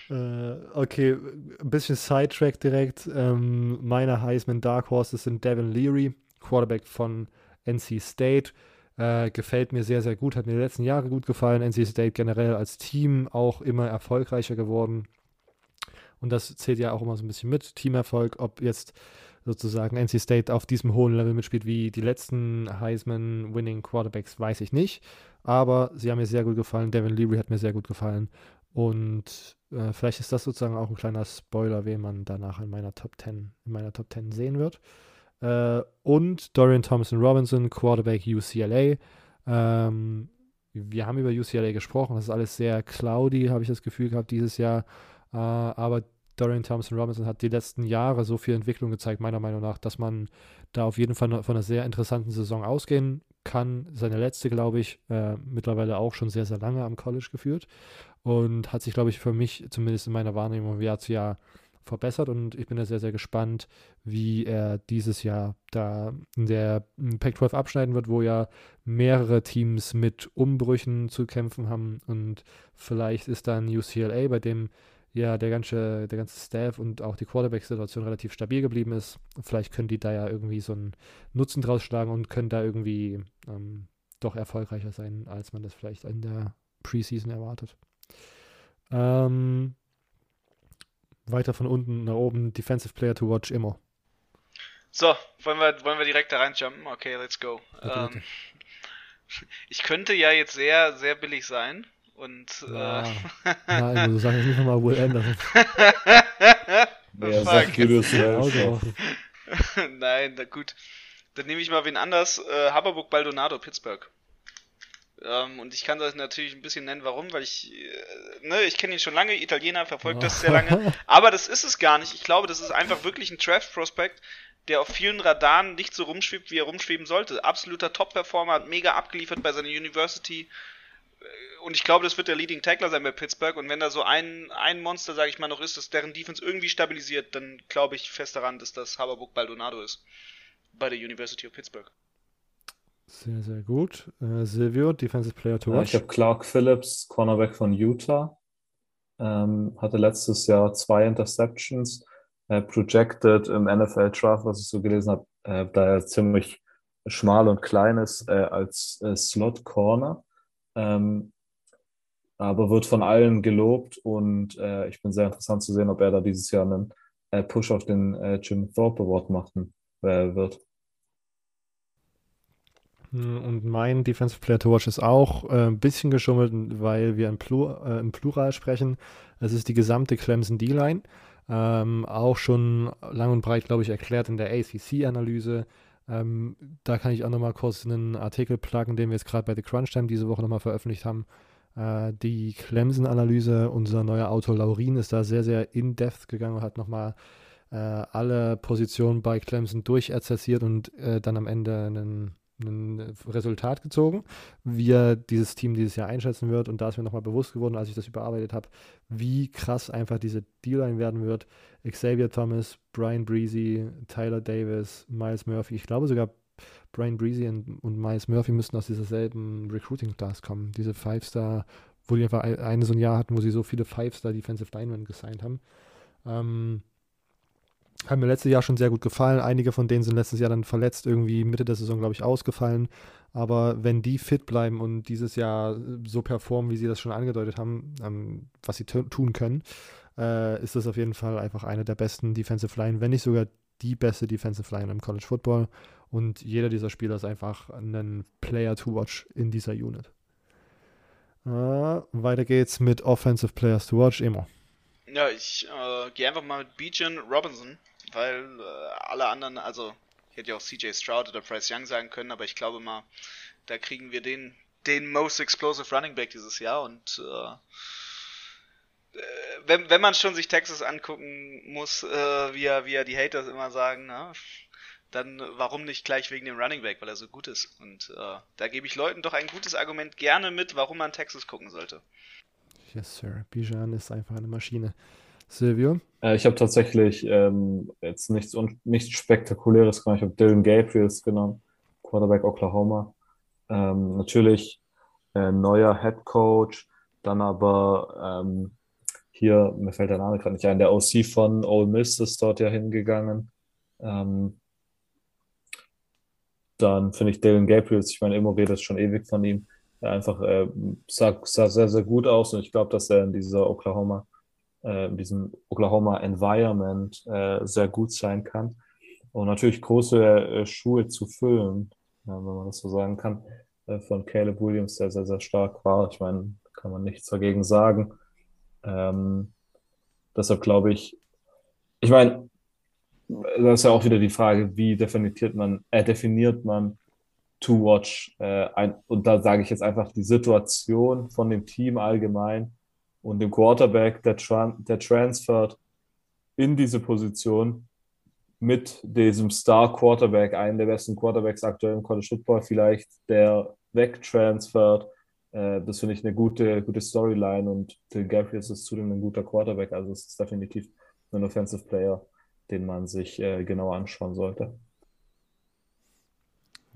äh, okay, ein bisschen Sidetrack direkt. Ähm, meine Heisman Dark Horses sind Devin Leary, Quarterback von NC State. Äh, gefällt mir sehr, sehr gut, hat mir die letzten Jahre gut gefallen. NC State generell als Team auch immer erfolgreicher geworden. Und das zählt ja auch immer so ein bisschen mit. Teamerfolg, ob jetzt sozusagen NC State auf diesem hohen Level mitspielt wie die letzten Heisman-Winning Quarterbacks, weiß ich nicht. Aber sie haben mir sehr gut gefallen. Devin Leary hat mir sehr gut gefallen. Und äh, vielleicht ist das sozusagen auch ein kleiner Spoiler, wen man danach in meiner Top 10, in meiner Top 10 sehen wird. Äh, und Dorian Thompson Robinson, Quarterback UCLA. Ähm, wir haben über UCLA gesprochen. Das ist alles sehr cloudy, habe ich das Gefühl gehabt dieses Jahr. Äh, aber Dorian Thompson Robinson hat die letzten Jahre so viel Entwicklung gezeigt, meiner Meinung nach, dass man da auf jeden Fall von einer sehr interessanten Saison ausgehen kann. Seine letzte, glaube ich, äh, mittlerweile auch schon sehr, sehr lange am College geführt und hat sich, glaube ich, für mich zumindest in meiner Wahrnehmung Jahr zu Jahr verbessert und ich bin da sehr, sehr gespannt, wie er dieses Jahr da in der Pac-12 abschneiden wird, wo ja mehrere Teams mit Umbrüchen zu kämpfen haben und vielleicht ist dann UCLA, bei dem ja der ganze, der ganze Staff und auch die Quarterback-Situation relativ stabil geblieben ist. Vielleicht können die da ja irgendwie so einen Nutzen draus schlagen und können da irgendwie ähm, doch erfolgreicher sein, als man das vielleicht in der Preseason erwartet. Ähm, weiter von unten nach oben, Defensive Player to watch immer. So, wollen wir, wollen wir direkt da reinjumpen? Okay, let's go. Bitte, ähm, ich könnte ja jetzt sehr, sehr billig sein. Und Ja. äh, Nein, du sagst jetzt nicht nochmal Will Anderson. Ja, sag offen. Nein, na gut. Dann nehme ich mal wen anders. Äh, Haberburg Baldonado, Pittsburgh. Ähm, und ich kann das natürlich ein bisschen nennen, warum, weil ich, äh, ne, ich kenne ihn schon lange, Italiener, verfolgt das sehr lange. Aber das ist es gar nicht. Ich glaube, das ist einfach wirklich ein Draft-Prospect, der auf vielen Radaren nicht so rumschwebt, wie er rumschweben sollte. Absoluter Top-Performer, hat mega abgeliefert bei seiner University. Und ich glaube, das wird der Leading Tackler sein bei Pittsburgh. Und wenn da so ein, ein Monster, sage ich mal, noch ist, das deren Defense irgendwie stabilisiert, dann glaube ich fest daran, dass das Haberburg Baldonado ist. Bei der University of Pittsburgh. Sehr, sehr gut. Äh, Silvio, Defensive Player to watch. ich habe Clark Phillips, Cornerback von Utah. Ähm, hatte letztes Jahr zwei Interceptions. Äh, projected im NFL Draft, was ich so gelesen habe, äh, da er ziemlich schmal und klein ist, äh, als äh, Slot Corner. Ähm, aber wird von allen gelobt und äh, ich bin sehr interessant zu sehen, ob er da dieses Jahr einen äh, Push auf den äh, Jim Thorpe Award machen äh, wird. Hm, Und mein Defensive Player to watch ist auch äh, ein bisschen geschummelt, weil wir im, Plur äh, im Plural sprechen. Es ist die gesamte Clemson D-Line. Ähm, auch schon lang und breit, glaube ich, erklärt in der ACC-Analyse. Ähm, da kann ich auch nochmal kurz einen Artikel pluggen, den wir jetzt gerade bei The Crunch Time diese Woche nochmal veröffentlicht haben. Äh, die Clemson-Analyse, unser neuer Autor Laurin ist da sehr, sehr in-depth gegangen und hat nochmal äh, alle Positionen bei Clemson durchexerziert und äh, dann am Ende einen ein Resultat gezogen, wie er dieses Team dieses Jahr einschätzen wird. Und da ist mir nochmal bewusst geworden, als ich das überarbeitet habe, wie krass einfach diese D-Line werden wird. Xavier Thomas, Brian Breezy, Tyler Davis, Miles Murphy. Ich glaube sogar Brian Breezy und, und Miles Murphy müssten aus dieser selben Recruiting-Class kommen. Diese Five-Star, wo die einfach ein- eine so ein Jahr hatten, wo sie so viele Five-Star Defensive Linemen gesigned haben. Ähm, haben mir letztes Jahr schon sehr gut gefallen. Einige von denen sind letztes Jahr dann verletzt, irgendwie Mitte der Saison, glaube ich, ausgefallen. Aber wenn die fit bleiben und dieses Jahr so performen, wie sie das schon angedeutet haben, ähm, was sie tu- tun können, äh, ist das auf jeden Fall einfach eine der besten Defensive Line, wenn nicht sogar die beste Defensive Line im College Football. Und jeder dieser Spieler ist einfach ein Player to watch in dieser Unit. Äh, weiter geht's mit Offensive Players to watch. Immer. Ja, ich äh, gehe einfach mal mit Bijan Robinson, weil äh, alle anderen, also ich hätte ja auch CJ Stroud oder Bryce Young sagen können, aber ich glaube mal, da kriegen wir den, den most explosive Running Back dieses Jahr und äh, äh, wenn, wenn man schon sich Texas angucken muss, äh, wie, ja, wie ja die Haters immer sagen, ne? dann warum nicht gleich wegen dem Running Back, weil er so gut ist. Und äh, da gebe ich Leuten doch ein gutes Argument gerne mit, warum man Texas gucken sollte. Yes, Sir. Bijan ist einfach eine Maschine. Silvio? Äh, ich habe tatsächlich ähm, jetzt nichts, nichts Spektakuläres genommen. Ich habe Dylan Gabriels genommen, Quarterback Oklahoma. Ähm, natürlich äh, neuer Head Coach, dann aber ähm, hier, mir fällt der Name gerade nicht ein, der OC von Ole Miss ist dort ja hingegangen. Ähm, dann finde ich Dylan Gabriels, ich meine, Immo redet schon ewig von ihm, einfach äh, sah, sah sehr, sehr gut aus und ich glaube, dass er in dieser Oklahoma äh, in diesem Oklahoma Environment äh, sehr gut sein kann. Und natürlich große äh, Schuhe zu füllen, ja, wenn man das so sagen kann, äh, von Caleb Williams, der sehr, sehr stark war. Ich meine, kann man nichts dagegen sagen. Ähm, deshalb glaube ich, ich meine, das ist ja auch wieder die Frage, wie definiert man, äh, definiert man to watch äh, ein, und da sage ich jetzt einfach die Situation von dem Team allgemein und dem Quarterback, der, tran der transfert in diese Position, mit diesem Star-Quarterback, einen der besten Quarterbacks aktuell im College Football, vielleicht der wegtransfert. Äh, das finde ich eine gute, gute Storyline und Till Gabriels ist zudem ein guter Quarterback, also es ist definitiv ein Offensive Player, den man sich äh, genauer anschauen sollte.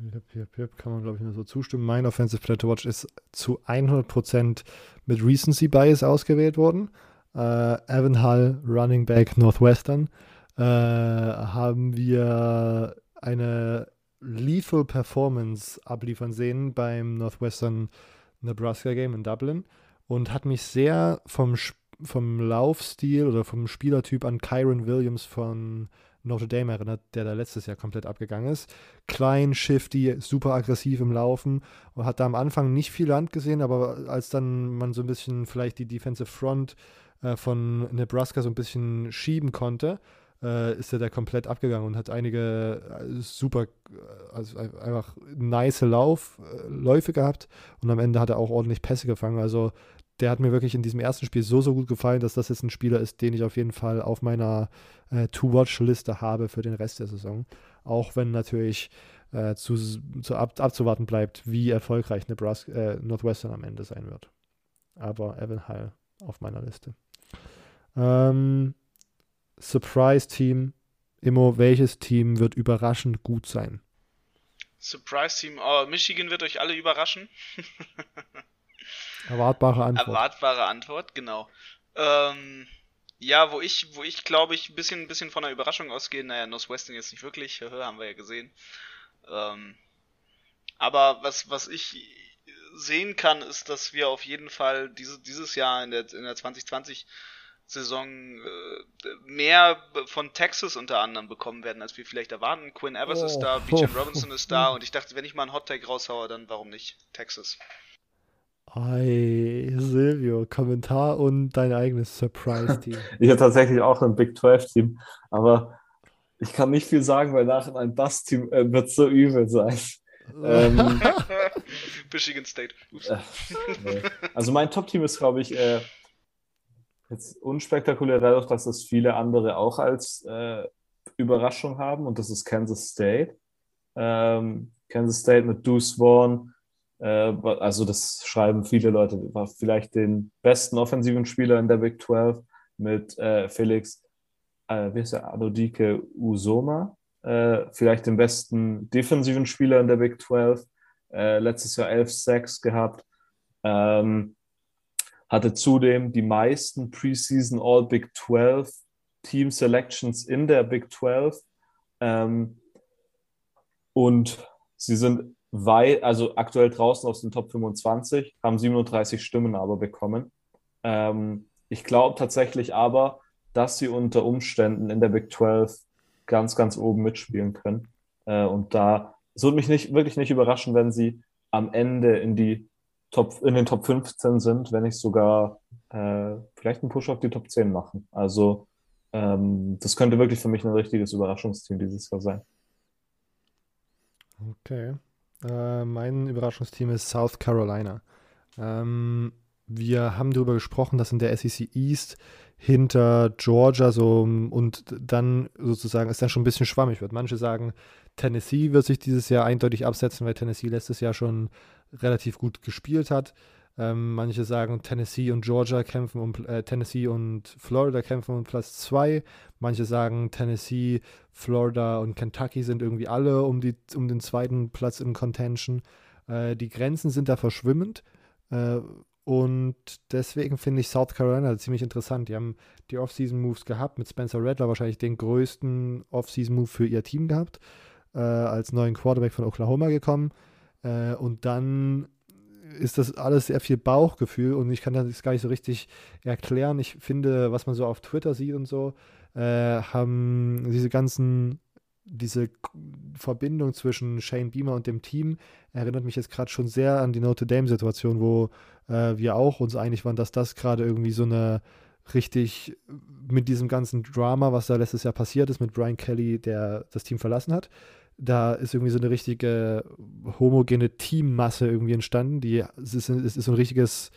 Yep, yep, yep, kann man, glaube ich, nur so zustimmen. Mein Offensive Player to Watch ist zu 100% mit Recency Bias ausgewählt worden. Äh, Evan Hull, Running Back Northwestern, äh, haben wir eine Lethal Performance abliefern sehen beim Northwestern Nebraska Game in Dublin und hat mich sehr vom, vom Laufstil oder vom Spielertyp an Kyron Williams von Notre Dame erinnert, der da letztes Jahr komplett abgegangen ist. Klein, shifty, super aggressiv im Laufen und hat da am Anfang nicht viel Land gesehen, aber als dann man so ein bisschen vielleicht die Defensive Front äh, von Nebraska so ein bisschen schieben konnte, äh, ist er da komplett abgegangen und hat einige äh, super, äh, also einfach nice Lauf, äh, Läufe gehabt und am Ende hat er auch ordentlich Pässe gefangen. Also der hat mir wirklich in diesem ersten Spiel so, so gut gefallen, dass das jetzt ein Spieler ist, den ich auf jeden Fall auf meiner äh, To-Watch-Liste habe für den Rest der Saison. Auch wenn natürlich äh, zu, zu ab, abzuwarten bleibt, wie erfolgreich Nebraska, äh, Northwestern am Ende sein wird. Aber Evan Hall auf meiner Liste. Ähm, Surprise-Team. Immo, welches Team wird überraschend gut sein? Surprise-Team. Oh, Michigan wird euch alle überraschen. Erwartbare Antwort. Erwartbare Antwort, genau. Ähm, ja, wo ich, wo ich glaube ich ein bisschen, ein bisschen von einer Überraschung ausgehe, naja, Northwestern jetzt nicht wirklich, haben wir ja gesehen. Ähm, aber was, was ich sehen kann, ist, dass wir auf jeden Fall diese, dieses Jahr in der, in der 2020 Saison äh, mehr von Texas unter anderem bekommen werden, als wir vielleicht erwarten. Quinn Evers oh. ist da, BJ Robinson ist da und ich dachte, wenn ich mal einen Hot Take raushaue, dann warum nicht Texas? Ei, Silvio, Kommentar und dein eigenes Surprise-Team. ich habe tatsächlich auch ein Big 12-Team, aber ich kann nicht viel sagen, weil nachher ein Bass-Team äh, wird so übel sein. ähm, Michigan State. Äh, nee. Also mein Top-Team ist, glaube ich, äh, jetzt unspektakulär dadurch, dass es viele andere auch als äh, Überraschung haben und das ist Kansas State. Ähm, Kansas State mit Deuce Vaughn, also das schreiben viele Leute, war vielleicht den besten offensiven Spieler in der Big 12 mit äh, Felix, äh, wie heißt der, Adodike Usoma, äh, vielleicht den besten defensiven Spieler in der Big 12, äh, letztes Jahr 11 Sacks gehabt, ähm, hatte zudem die meisten Preseason All Big 12 Team Selections in der Big 12 ähm, und sie sind weil, also aktuell draußen aus den Top 25, haben 37 Stimmen aber bekommen. Ähm, ich glaube tatsächlich aber, dass sie unter Umständen in der Big 12 ganz, ganz oben mitspielen können. Äh, und da es würde mich nicht, wirklich nicht überraschen, wenn sie am Ende in die Top, in den Top 15 sind, wenn nicht sogar äh, vielleicht einen Push auf die Top 10 machen. Also ähm, das könnte wirklich für mich ein richtiges Überraschungsteam dieses Jahr sein. Okay. Äh, mein Überraschungsteam ist South Carolina. Ähm, wir haben darüber gesprochen, dass in der SEC East hinter Georgia so und dann sozusagen es dann schon ein bisschen schwammig wird. Manche sagen, Tennessee wird sich dieses Jahr eindeutig absetzen, weil Tennessee letztes Jahr schon relativ gut gespielt hat. Ähm, manche sagen, Tennessee und Georgia kämpfen um äh, Tennessee und Florida kämpfen um Platz 2. Manche sagen, Tennessee, Florida und Kentucky sind irgendwie alle um, die, um den zweiten Platz im Contention. Äh, die Grenzen sind da verschwimmend. Äh, und deswegen finde ich South Carolina ziemlich interessant. Die haben die Off-Season-Moves gehabt, mit Spencer Rattler wahrscheinlich den größten Off-Season-Move für ihr Team gehabt, äh, als neuen Quarterback von Oklahoma gekommen. Äh, und dann ist das alles sehr viel Bauchgefühl und ich kann das gar nicht so richtig erklären. Ich finde, was man so auf Twitter sieht und so, äh, haben diese ganzen, diese Verbindung zwischen Shane Beamer und dem Team erinnert mich jetzt gerade schon sehr an die Notre Dame-Situation, wo äh, wir auch uns einig waren, dass das gerade irgendwie so eine richtig mit diesem ganzen Drama, was da letztes Jahr passiert ist, mit Brian Kelly, der das Team verlassen hat, da ist irgendwie so eine richtige homogene Teammasse irgendwie entstanden. Die, es, ist, es ist so ein richtiges,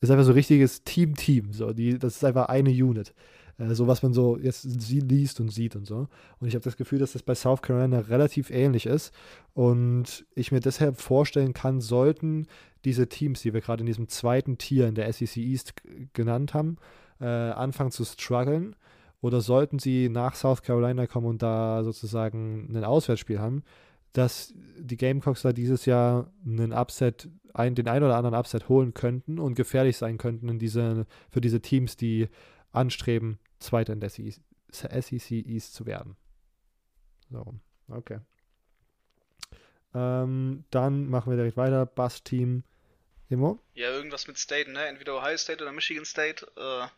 ist einfach so ein richtiges Team-Team. So, das ist einfach eine Unit. Äh, so was man so jetzt liest und sieht und so. Und ich habe das Gefühl, dass das bei South Carolina relativ ähnlich ist. Und ich mir deshalb vorstellen kann, sollten diese Teams, die wir gerade in diesem zweiten Tier in der SEC East genannt haben, äh, anfangen zu strugglen, oder sollten sie nach South Carolina kommen und da sozusagen ein Auswärtsspiel haben, dass die Gamecocks da dieses Jahr einen Upset, ein, den einen oder anderen Upset holen könnten und gefährlich sein könnten in diese, für diese Teams, die anstreben, Zweiter in der SEC East zu werden. So, okay. Ähm, dann machen wir direkt weiter. Bus-Team. Immo? Ja, irgendwas mit State, ne? Entweder Ohio State oder Michigan State. Äh,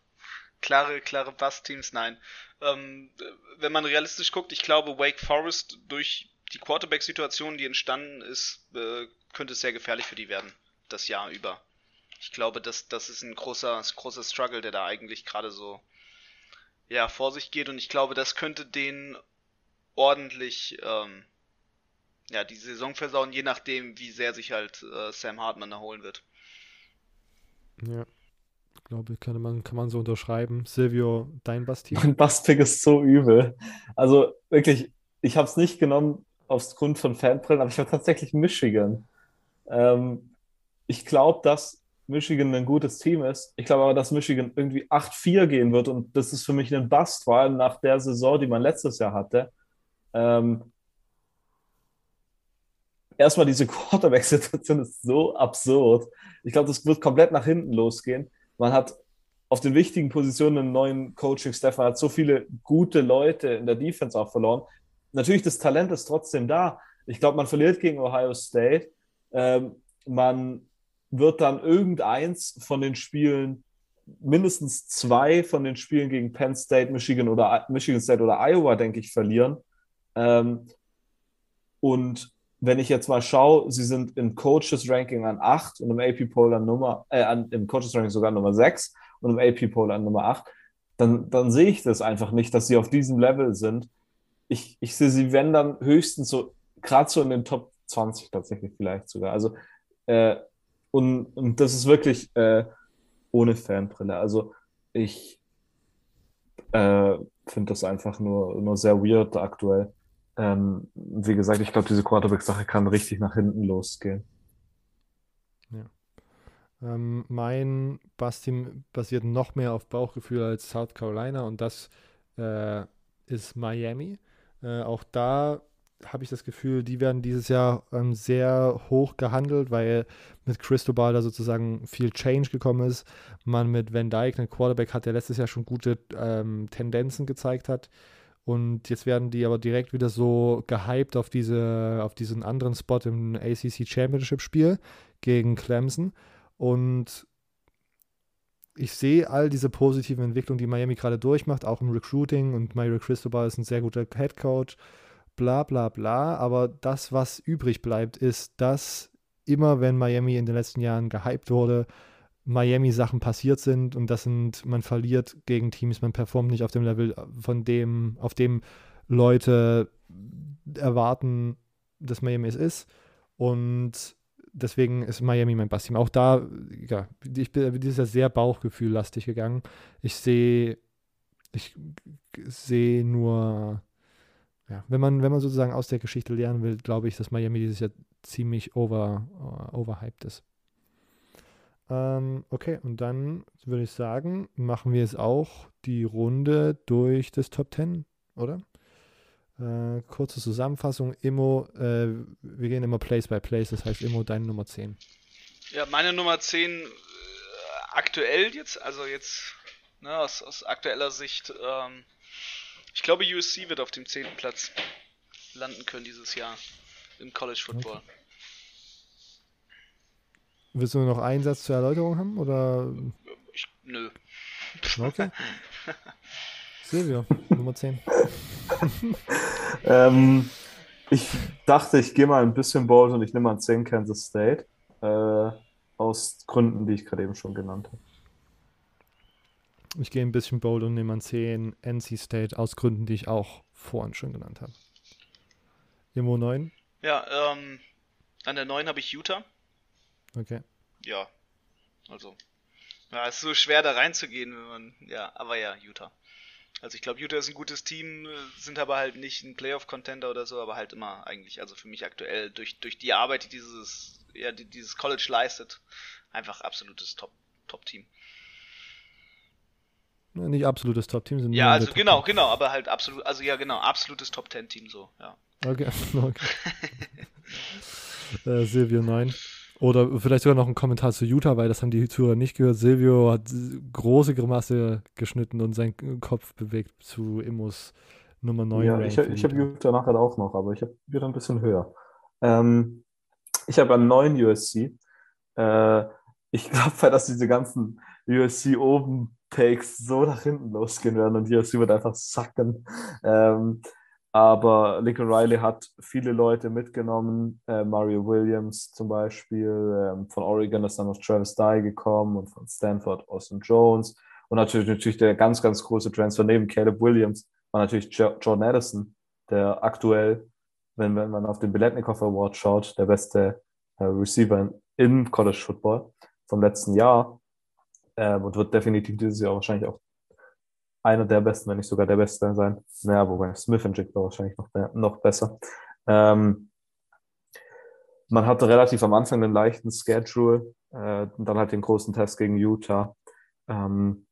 klare, klare Bass-Teams, nein. Ähm, wenn man realistisch guckt, ich glaube, Wake Forest durch die Quarterback-Situation, die entstanden ist, äh, könnte es sehr gefährlich für die werden, das Jahr über. Ich glaube, das, das ist ein großer, großer Struggle, der da eigentlich gerade so ja, vor sich geht und ich glaube, das könnte den ordentlich ähm, ja, die Saison versauen, je nachdem, wie sehr sich halt äh, Sam Hartman erholen wird. Ja glaube ich, kann man, kann man so unterschreiben. Silvio, dein Basti? Mein Bastpick ist so übel. Also wirklich, ich habe es nicht genommen aufgrund von Fanbrillen, aber ich habe tatsächlich Michigan. Ähm, ich glaube, dass Michigan ein gutes Team ist. Ich glaube aber, dass Michigan irgendwie 8-4 gehen wird und das ist für mich ein Bust, vor allem nach der Saison, die man letztes Jahr hatte. Ähm, erstmal diese Quarterback-Situation ist so absurd. Ich glaube, das wird komplett nach hinten losgehen. Man hat auf den wichtigen Positionen einen neuen Coaching-Staff, man hat so viele gute Leute in der Defense auch verloren. Natürlich, das Talent ist trotzdem da. Ich glaube, man verliert gegen Ohio State. Ähm, man wird dann irgendeins von den Spielen, mindestens zwei von den Spielen gegen Penn State, Michigan oder Michigan State oder Iowa, denke ich, verlieren. Ähm, und wenn ich jetzt mal schaue, sie sind im Coaches Ranking an 8 und im AP Poll an Nummer, äh, an, im Coaches Ranking sogar Nummer 6 und im AP Poll an Nummer 8, dann, dann sehe ich das einfach nicht, dass sie auf diesem Level sind. Ich, ich sehe sie, wenn dann höchstens so, gerade so in den Top 20 tatsächlich vielleicht sogar. Also, äh, und, und das ist wirklich äh, ohne Fanbrille. Also, ich äh, finde das einfach nur, nur sehr weird aktuell. Ähm, wie gesagt, ich glaube, diese Quarterback-Sache kann richtig nach hinten losgehen. Ja. Ähm, mein Bass-Team basiert noch mehr auf Bauchgefühl als South Carolina und das äh, ist Miami. Äh, auch da habe ich das Gefühl, die werden dieses Jahr ähm, sehr hoch gehandelt, weil mit Cristobal da sozusagen viel Change gekommen ist. Man mit Van Dyke einen Quarterback hat, der letztes Jahr schon gute ähm, Tendenzen gezeigt hat. Und jetzt werden die aber direkt wieder so gehypt auf, diese, auf diesen anderen Spot im ACC Championship Spiel gegen Clemson. Und ich sehe all diese positiven Entwicklungen, die Miami gerade durchmacht, auch im Recruiting. Und Mario Cristobal ist ein sehr guter Head Coach. Bla bla bla. Aber das, was übrig bleibt, ist, dass immer, wenn Miami in den letzten Jahren gehypt wurde, Miami Sachen passiert sind und das sind, man verliert gegen Teams, man performt nicht auf dem Level, von dem, auf dem Leute erwarten, dass Miami es ist. Und deswegen ist Miami mein Bass-Team. Auch da, ja, ich bin dieses Jahr sehr bauchgefühllastig gegangen. Ich sehe, ich sehe nur, ja, wenn man, wenn man sozusagen aus der Geschichte lernen will, glaube ich, dass Miami dieses Jahr ziemlich over, uh, overhyped ist. Ähm, okay, und dann würde ich sagen, machen wir jetzt auch die Runde durch das Top 10, oder? Äh, kurze Zusammenfassung. Immo, äh, wir gehen immer Place by Place, das heißt Immo, deine Nummer 10. Ja, meine Nummer 10 äh, aktuell jetzt, also jetzt ne, aus, aus aktueller Sicht, ähm, ich glaube USC wird auf dem 10. Platz landen können dieses Jahr im College Football. Okay. Willst du noch einen Satz zur Erläuterung haben? Oder? Ich, nö. Okay. Silvio, Nummer 10. ähm, ich dachte, ich gehe mal ein bisschen bold und ich nehme mal 10 Kansas State. Äh, aus Gründen, die ich gerade eben schon genannt habe. Ich gehe ein bisschen bold und nehme an 10 NC State aus Gründen, die ich auch vorhin schon genannt habe. Immo 9? Ja, ähm, an der 9 habe ich Utah. Okay. Ja, also. Ja, ist so schwer da reinzugehen, wenn man. Ja, aber ja, Utah. Also ich glaube, Utah ist ein gutes Team, sind aber halt nicht ein Playoff-Contender oder so, aber halt immer eigentlich, also für mich aktuell durch, durch die Arbeit, die dieses, ja, die dieses College leistet, einfach absolutes Top, Top-Team. Nicht absolutes Top-Team, sind Ja, also genau, genau, aber halt absolut, also ja genau, absolutes Top-10-Team so, ja. Okay, okay. äh, Silvio 9. Oder vielleicht sogar noch ein Kommentar zu Utah, weil das haben die Zuhörer nicht gehört. Silvio hat große Grimasse geschnitten und seinen Kopf bewegt zu Immos Nummer 9. Ja, ich, ich habe Utah nachher auch noch, aber ich habe Utah ein bisschen höher. Ähm, ich habe einen neuen USC. Äh, ich glaube, dass diese ganzen USC oben Takes so nach hinten losgehen werden und USC wird einfach sacken. Ähm, aber Lincoln Riley hat viele Leute mitgenommen. Äh, Mario Williams zum Beispiel. Ähm, von Oregon ist dann noch Travis Dye gekommen und von Stanford Austin Jones. Und natürlich, natürlich der ganz, ganz große Transfer neben Caleb Williams war natürlich John Addison, der aktuell, wenn, wenn man auf den Biletnikoff Award schaut, der beste äh, Receiver in College Football vom letzten Jahr. Äh, und wird definitiv dieses Jahr wahrscheinlich auch einer der besten, wenn nicht sogar der beste sein. Naja, wobei Smith und Jig war wahrscheinlich noch, noch besser. Ähm, man hatte relativ am Anfang einen leichten Schedule äh, dann halt den großen Test gegen Utah. Ähm,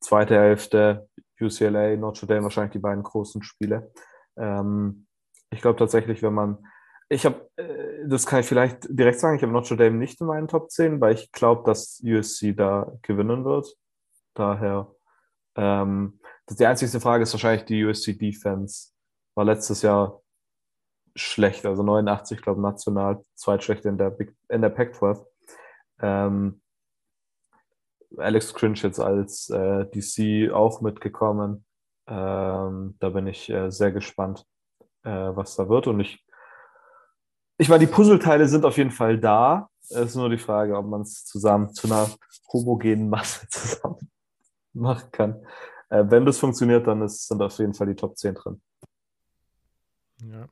zweite Hälfte, UCLA, Notre Dame wahrscheinlich die beiden großen Spiele. Ähm, ich glaube tatsächlich, wenn man, ich habe, äh, das kann ich vielleicht direkt sagen, ich habe Notre Dame nicht in meinen Top 10, weil ich glaube, dass USC da gewinnen wird. Daher ähm, die einzige Frage ist wahrscheinlich die USC Defense. War letztes Jahr schlecht, also 89, glaube national, zweitschlecht in der, in der Pac-12. Ähm, Alex Cringe jetzt als äh, DC auch mitgekommen. Ähm, da bin ich äh, sehr gespannt, äh, was da wird. Und ich, ich meine, die Puzzleteile sind auf jeden Fall da. Es ist nur die Frage, ob man es zusammen zu einer homogenen Masse zusammen machen kann. Äh, wenn das funktioniert, dann ist, sind auf jeden Fall die Top 10 drin. Ja.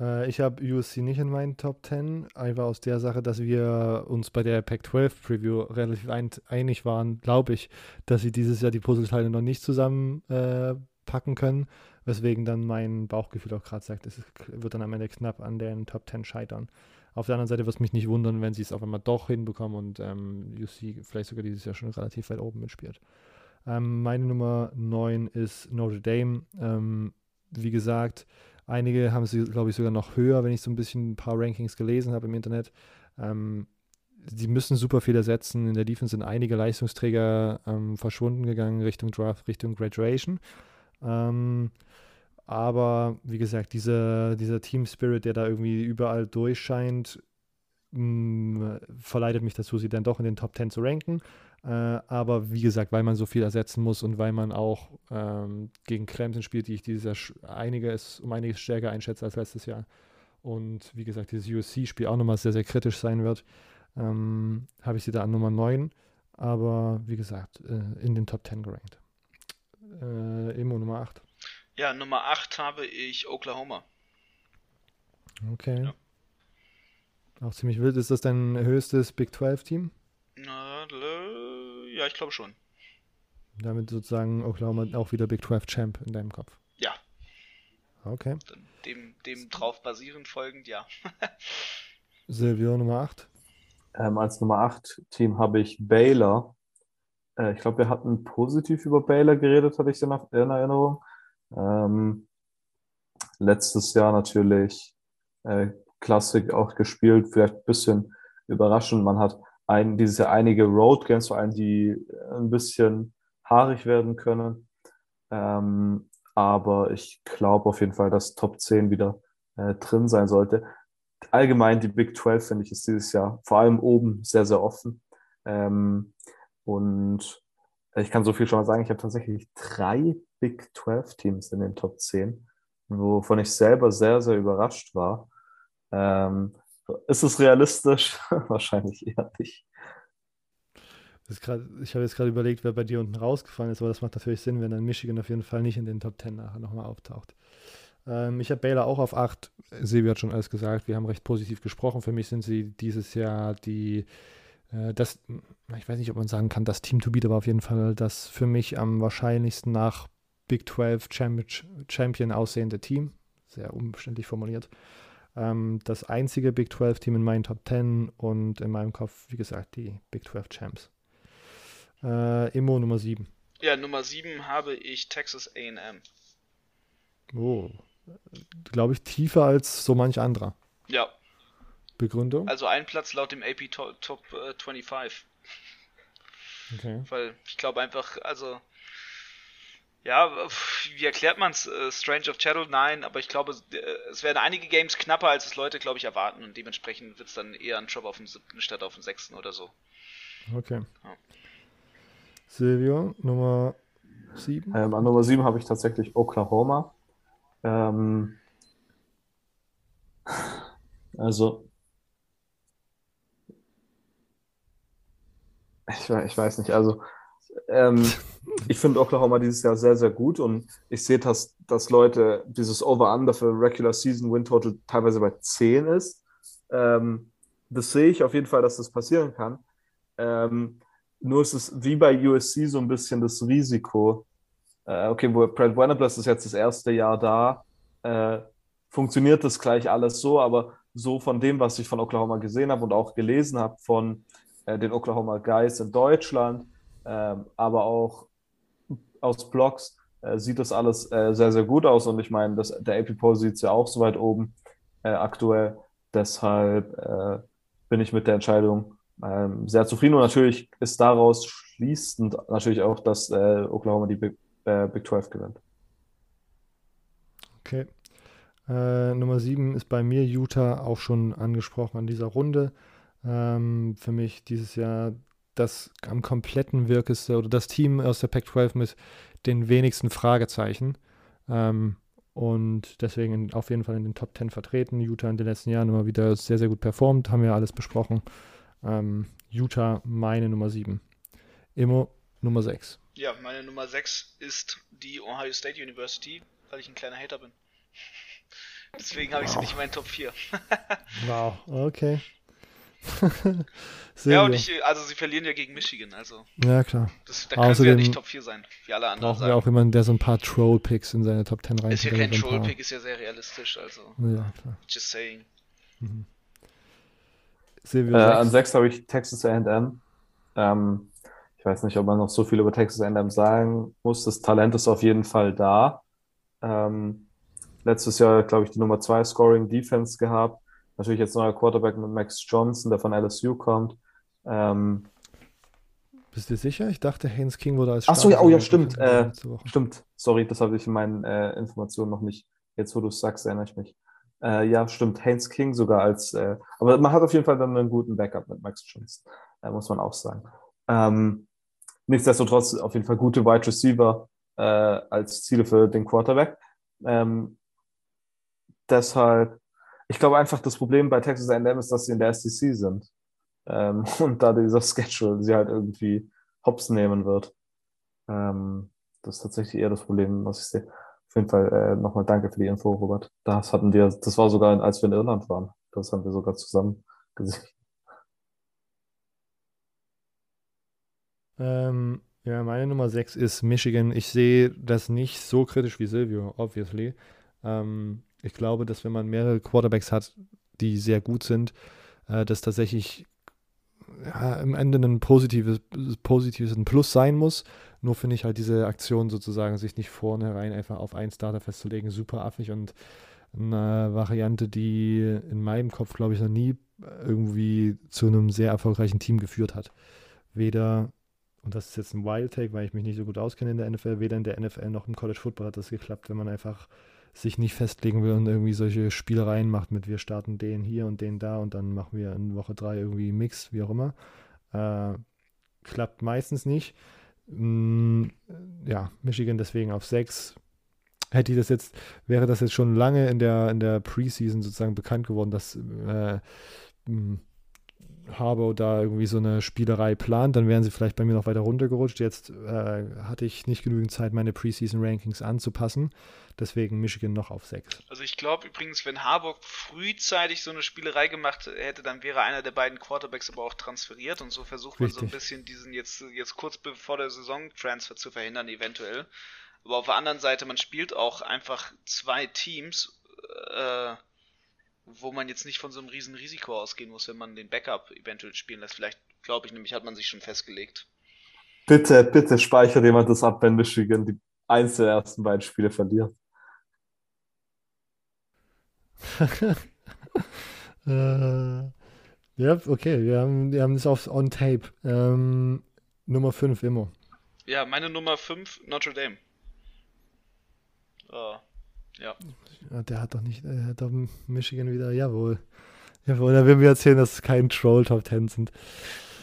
Äh, ich habe USC nicht in meinen Top 10, einfach aus der Sache, dass wir uns bei der Pac-12 Preview relativ ein, einig waren, glaube ich, dass sie dieses Jahr die Puzzleteile noch nicht zusammen äh, können, weswegen dann mein Bauchgefühl auch gerade sagt, es wird dann am Ende knapp an den Top 10 scheitern. Auf der anderen Seite wird es mich nicht wundern, wenn sie es auf einmal doch hinbekommen und ähm, UC vielleicht sogar dieses Jahr schon relativ weit oben mitspielt. Ähm, meine Nummer 9 ist Notre Dame. Ähm, wie gesagt, einige haben sie, glaube ich, sogar noch höher, wenn ich so ein bisschen ein paar Rankings gelesen habe im Internet. Ähm, sie müssen super viel ersetzen. In der Defense sind einige Leistungsträger ähm, verschwunden gegangen Richtung Draft, Richtung Graduation. Ähm, aber wie gesagt, dieser, dieser Team Spirit, der da irgendwie überall durchscheint, mm, verleitet mich dazu, sie dann doch in den Top 10 zu ranken. Äh, aber wie gesagt, weil man so viel ersetzen muss und weil man auch ähm, gegen Clemson spielt, die ich dieses Jahr einiges, um einiges stärker einschätze als letztes Jahr. Und wie gesagt, dieses USC-Spiel auch nochmal sehr, sehr kritisch sein wird, ähm, habe ich sie da an Nummer 9. Aber wie gesagt, äh, in den Top 10 gerankt. Äh, Emo Nummer 8. Ja, Nummer 8 habe ich Oklahoma. Okay. Ja. Auch ziemlich wild. Ist das dein höchstes Big 12-Team? Na, ja, ich glaube schon. Damit sozusagen Oklahoma auch wieder Big 12 Champ in deinem Kopf. Ja. Okay. Dem, dem drauf basierend folgend, ja. Silvio Nummer 8. Ähm, als Nummer 8 Team habe ich Baylor. Äh, ich glaube, wir hatten positiv über Baylor geredet, hatte ich in, in Erinnerung. Ähm, letztes Jahr natürlich äh, Klassik auch gespielt, vielleicht ein bisschen überraschend. Man hat ein, dieses Jahr einige Road Games, vor allem die ein bisschen haarig werden können. Ähm, aber ich glaube auf jeden Fall, dass Top 10 wieder äh, drin sein sollte. Allgemein die Big 12, finde ich, ist dieses Jahr vor allem oben sehr, sehr offen. Ähm, und ich kann so viel schon mal sagen, ich habe tatsächlich drei Big 12 Teams in den Top 10, wovon ich selber sehr, sehr überrascht war. Ähm, ist es realistisch? Wahrscheinlich eher nicht. Grad, ich habe jetzt gerade überlegt, wer bei dir unten rausgefallen ist, aber das macht natürlich Sinn, wenn dann Michigan auf jeden Fall nicht in den Top 10 nachher nochmal auftaucht. Ähm, ich habe Baylor auch auf 8. Sebi hat schon alles gesagt, wir haben recht positiv gesprochen. Für mich sind sie dieses Jahr die, äh, das, ich weiß nicht, ob man sagen kann, das Team to beat, aber auf jeden Fall das für mich am wahrscheinlichsten nach Big 12 Champion aussehende Team. Sehr umständlich formuliert. Ähm, das einzige Big 12 Team in meinen Top 10 und in meinem Kopf, wie gesagt, die Big 12 Champs. Äh, Immo Nummer 7. Ja, Nummer 7 habe ich Texas AM. Oh, glaube ich, tiefer als so manch anderer. Ja. Begründung? Also ein Platz laut dem AP Top, Top äh, 25. Okay. Weil ich glaube einfach, also ja, wie erklärt man es? Äh, Strange of Shadow? Nein, aber ich glaube, äh, es werden einige Games knapper, als es Leute, glaube ich, erwarten und dementsprechend wird es dann eher ein Job auf dem siebten statt auf dem sechsten oder so. Okay. Ja. Silvio, Nummer sieben? Ähm, an Nummer sieben habe ich tatsächlich Oklahoma. Ähm, also, ich, ich weiß nicht, also ähm, ich finde Oklahoma dieses Jahr sehr, sehr gut und ich sehe, dass, dass Leute dieses Over-Under für Regular Season Win Total teilweise bei 10 ist. Ähm, das sehe ich auf jeden Fall, dass das passieren kann. Ähm, nur ist es wie bei USC so ein bisschen das Risiko. Äh, okay, wo Brad Venables ist jetzt das erste Jahr da, äh, funktioniert das gleich alles so, aber so von dem, was ich von Oklahoma gesehen habe und auch gelesen habe von äh, den Oklahoma Guys in Deutschland, aber auch aus Blogs äh, sieht das alles äh, sehr, sehr gut aus. Und ich meine, das, der AP Poll sieht es ja auch so weit oben äh, aktuell. Deshalb äh, bin ich mit der Entscheidung ähm, sehr zufrieden. Und natürlich ist daraus schließend natürlich auch, dass äh, Oklahoma die Big, äh, Big 12 gewinnt. Okay. Nummer 7 ist bei mir Utah auch schon angesprochen an dieser Runde. Ähm, für mich dieses Jahr das am kompletten wirkeste oder das Team aus der Pac-12 mit den wenigsten Fragezeichen. Ähm, und deswegen auf jeden Fall in den Top 10 vertreten. Utah in den letzten Jahren immer wieder sehr, sehr gut performt, haben wir alles besprochen. Ähm, Utah meine Nummer 7. Immo Nummer 6. Ja, meine Nummer 6 ist die Ohio State University, weil ich ein kleiner Hater bin. Deswegen habe ich wow. sie nicht in meinen Top 4. wow, okay. ja, und ich, also sie verlieren ja gegen Michigan, also. Ja, klar. Das, da können sie ja nicht Top 4 sein, wie alle anderen. Brauchen wir auch jemanden, der so ein paar Troll-Picks in seine Top 10 rein Ist ja kein Troll-Pick, ist ja sehr realistisch, also. Ja, klar. Just saying. Mhm. Äh, an 6 habe ich Texas AM. Ähm, ich weiß nicht, ob man noch so viel über Texas AM sagen muss. Das Talent ist auf jeden Fall da. Ähm, letztes Jahr, glaube ich, die Nummer 2 Scoring Defense gehabt. Natürlich jetzt neuer Quarterback mit Max Johnson, der von LSU kommt. Ähm, Bist du sicher? Ich dachte, Haynes King wurde als Achso, ja, oh ja, stimmt. Äh, stimmt. Sorry, das habe ich in meinen äh, Informationen noch nicht. Jetzt, wo du es sagst, erinnere ich mich. Äh, ja, stimmt. Haynes King sogar als. Äh, aber man hat auf jeden Fall dann einen guten Backup mit Max Johnson, äh, muss man auch sagen. Ähm, nichtsdestotrotz auf jeden Fall gute Wide Receiver äh, als Ziele für den Quarterback. Ähm, deshalb ich glaube einfach, das Problem bei Texas A&M ist, dass sie in der SEC sind. Ähm, und da dieser Schedule sie halt irgendwie hops nehmen wird. Ähm, das ist tatsächlich eher das Problem, was ich sehe. Auf jeden Fall äh, nochmal danke für die Info, Robert. Das hatten wir, das war sogar, als wir in Irland waren. Das haben wir sogar zusammen gesehen. Ähm, ja, meine Nummer 6 ist Michigan. Ich sehe das nicht so kritisch wie Silvio, obviously. Ähm, ich glaube, dass wenn man mehrere Quarterbacks hat, die sehr gut sind, äh, das tatsächlich ja, am Ende ein positives, positives ein Plus sein muss. Nur finde ich halt diese Aktion sozusagen, sich nicht vornherein einfach auf einen Starter festzulegen, super affig und eine Variante, die in meinem Kopf, glaube ich, noch nie irgendwie zu einem sehr erfolgreichen Team geführt hat. Weder, und das ist jetzt ein Wild Take, weil ich mich nicht so gut auskenne in der NFL, weder in der NFL noch im College Football hat das geklappt, wenn man einfach sich nicht festlegen will und irgendwie solche Spielereien macht mit wir starten den hier und den da und dann machen wir in Woche drei irgendwie Mix, wie auch immer. Äh, klappt meistens nicht. Mm, ja, Michigan deswegen auf sechs. Hätte ich das jetzt, wäre das jetzt schon lange in der, in der Preseason sozusagen bekannt geworden, dass äh, mm, Harbour da irgendwie so eine Spielerei plant, dann wären sie vielleicht bei mir noch weiter runtergerutscht. Jetzt äh, hatte ich nicht genügend Zeit, meine Preseason-Rankings anzupassen. Deswegen Michigan noch auf 6. Also ich glaube übrigens, wenn Harburg frühzeitig so eine Spielerei gemacht hätte, dann wäre einer der beiden Quarterbacks aber auch transferiert und so versucht man Richtig. so ein bisschen diesen jetzt, jetzt kurz bevor der Saison Transfer zu verhindern, eventuell. Aber auf der anderen Seite, man spielt auch einfach zwei Teams, äh, wo man jetzt nicht von so einem riesen Risiko ausgehen muss, wenn man den Backup eventuell spielen lässt. Vielleicht, glaube ich, nämlich hat man sich schon festgelegt. Bitte, bitte speichert jemand das ab, wenn Michigan die eins der ersten beiden Spiele verliert. äh, ja, okay, wir haben, wir haben das auf On Tape. Ähm, Nummer 5 immer. Ja, meine Nummer 5, Notre Dame. Oh, ja. Ja. Der hat doch nicht, der hat doch Michigan wieder, jawohl. Jawohl, da werden wir erzählen, dass es kein Troll Top 10 sind.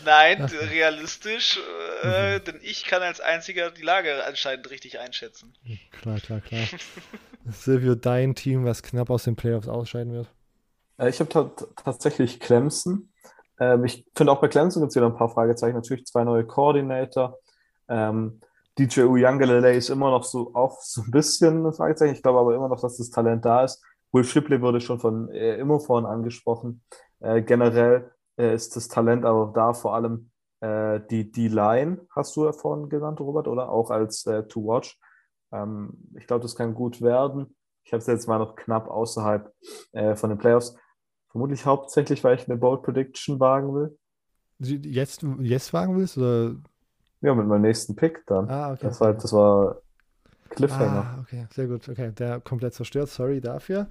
Nein, Ach. realistisch, äh, mhm. denn ich kann als einziger die Lage anscheinend richtig einschätzen. Klar, klar, klar. Silvio, dein Team, was knapp aus den Playoffs ausscheiden wird? Äh, ich habe tatsächlich Clemson. Ähm, ich finde auch bei Clemson gibt es wieder ein paar Fragezeichen. Natürlich zwei neue Coordinator. Ähm, DJ Uyangalele ist immer noch so auch so ein bisschen ein Fragezeichen. Ich glaube aber immer noch, dass das Talent da ist. Will Shipley wurde schon von äh, immer vorhin angesprochen. Äh, generell äh, ist das Talent aber da, vor allem äh, die D-Line, hast du ja vorhin genannt, Robert, oder auch als äh, To Watch. Ähm, ich glaube, das kann gut werden. Ich habe es jetzt mal noch knapp außerhalb äh, von den Playoffs. Vermutlich hauptsächlich, weil ich eine Bold Prediction wagen will. Jetzt, jetzt wagen willst? Oder? Ja, mit meinem nächsten Pick dann. Ah, okay. Das war, das war Cliffhanger. Ah, okay, sehr gut. Okay, der komplett zerstört. Sorry dafür.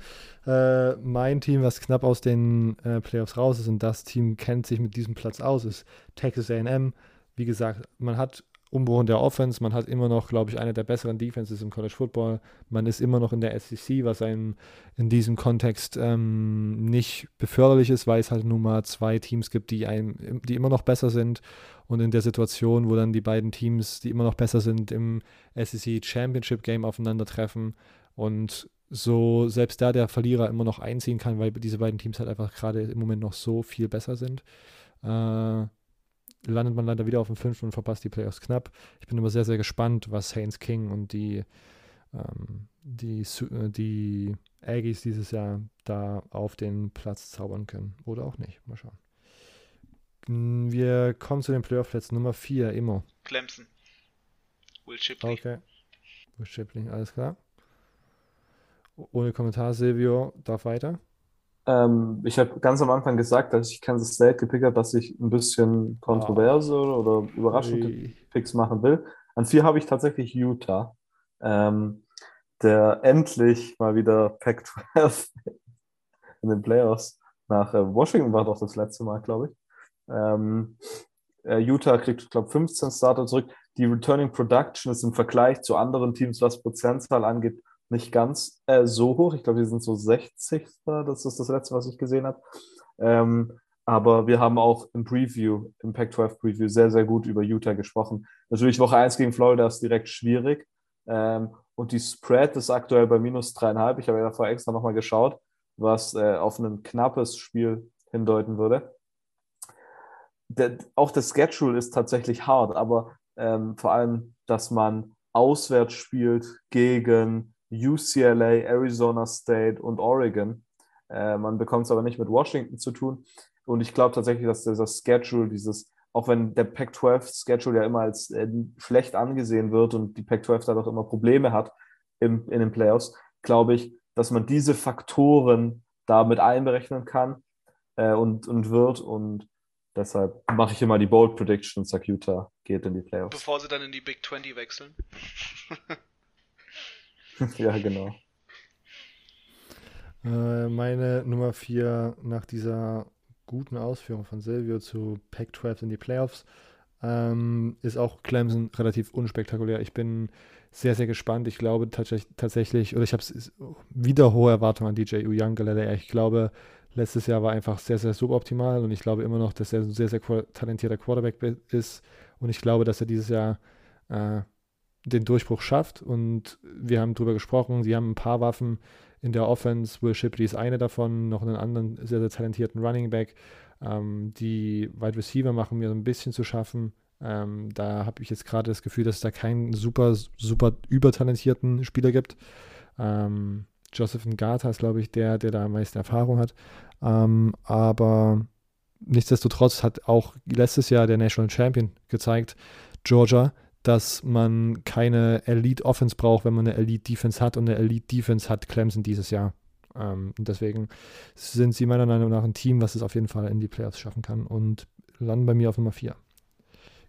Äh, mein Team, was knapp aus den äh, Playoffs raus ist und das Team kennt sich mit diesem Platz aus, ist Texas AM. Wie gesagt, man hat Umbruch in der Offense, man hat immer noch, glaube ich, eine der besseren Defenses im College Football. Man ist immer noch in der SEC, was einem in diesem Kontext ähm, nicht beförderlich ist, weil es halt nun mal zwei Teams gibt, die einem, die immer noch besser sind und in der Situation, wo dann die beiden Teams, die immer noch besser sind, im SEC Championship Game aufeinandertreffen und so selbst da der Verlierer immer noch einziehen kann, weil diese beiden Teams halt einfach gerade im Moment noch so viel besser sind. Äh, landet man leider wieder auf dem fünften und verpasst die Playoffs knapp. Ich bin aber sehr, sehr gespannt, was Haynes King und die, ähm, die, äh, die Aggies dieses Jahr da auf den Platz zaubern können. Oder auch nicht. Mal schauen. Wir kommen zu den Playoff-Plätzen. Nummer 4, Immo. Clemson. Will Shipley. Okay. Will Shipley, alles klar. Ohne Kommentar, Silvio darf weiter. Ähm, ich habe ganz am Anfang gesagt, dass ich Kansas State gepickt habe, dass ich ein bisschen kontroverse oh. oder überraschende Ui. Picks machen will. An vier habe ich tatsächlich Utah, ähm, der endlich mal wieder Pac-12 in den Playoffs nach äh, Washington war doch das letzte Mal, glaube ich. Ähm, äh, Utah kriegt, glaube ich, 15 Starter zurück. Die Returning Production ist im Vergleich zu anderen Teams, was Prozentzahl angeht, nicht ganz äh, so hoch. Ich glaube, die sind so 60. Das ist das letzte, was ich gesehen habe. Ähm, aber wir haben auch im Preview, im Pac-12 Preview, sehr, sehr gut über Utah gesprochen. Natürlich Woche 1 gegen Florida ist direkt schwierig. Ähm, und die Spread ist aktuell bei minus dreieinhalb. Ich habe ja vorher extra nochmal geschaut, was äh, auf ein knappes Spiel hindeuten würde der, auch das Schedule ist tatsächlich hart, aber ähm, vor allem, dass man auswärts spielt gegen UCLA, Arizona State und Oregon. Äh, man bekommt es aber nicht mit Washington zu tun. Und ich glaube tatsächlich, dass dieser Schedule, dieses, auch wenn der Pac-12-Schedule ja immer als äh, schlecht angesehen wird und die Pac-12 da doch immer Probleme hat im, in den Playoffs, glaube ich, dass man diese Faktoren da mit einberechnen kann äh, und, und wird. Und Deshalb mache ich immer die Bold Prediction sage, Utah geht in die Playoffs. Bevor sie dann in die Big 20 wechseln. ja, genau. Äh, meine Nummer 4 nach dieser guten Ausführung von Silvio zu Pac-12 in die Playoffs ähm, ist auch Clemson relativ unspektakulär. Ich bin sehr, sehr gespannt. Ich glaube tatsächlich, oder ich habe wieder hohe Erwartungen an DJ Uyangalele. Ich glaube, letztes Jahr war einfach sehr, sehr suboptimal und ich glaube immer noch, dass er ein sehr, sehr talentierter Quarterback ist und ich glaube, dass er dieses Jahr äh, den Durchbruch schafft und wir haben darüber gesprochen, sie haben ein paar Waffen in der Offense, Will Shipley ist eine davon, noch einen anderen sehr, sehr talentierten Running Back. Ähm, die Wide Receiver machen mir so ein bisschen zu schaffen. Ähm, da habe ich jetzt gerade das Gefühl, dass es da keinen super, super übertalentierten Spieler gibt. Ähm, Joseph Ngata ist, glaube ich, der, der da am meisten Erfahrung hat. Ähm, aber nichtsdestotrotz hat auch letztes Jahr der National Champion gezeigt, Georgia, dass man keine Elite Offense braucht, wenn man eine Elite Defense hat und eine Elite Defense hat Clemson dieses Jahr. Ähm, und deswegen sind sie meiner Meinung nach ein Team, was es auf jeden Fall in die Playoffs schaffen kann und landen bei mir auf Nummer 4.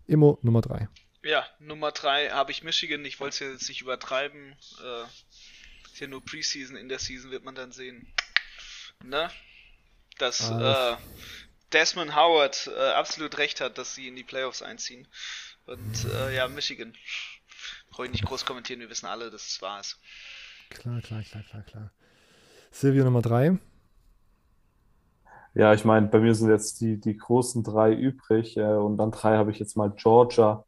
Immo Nummer 3. Ja, Nummer 3 habe ich Michigan. Ich wollte es jetzt nicht übertreiben. Äh, ist ja nur Preseason. In der Season wird man dann sehen. Ne? Dass äh, Desmond Howard äh, absolut recht hat, dass sie in die Playoffs einziehen. Und äh, ja, Michigan. Brauche ich nicht groß kommentieren, wir wissen alle, dass es wahr ist. Klar, klar, klar, klar, klar. Silvio Nummer 3. Ja, ich meine, bei mir sind jetzt die, die großen drei übrig äh, und dann drei habe ich jetzt mal Georgia.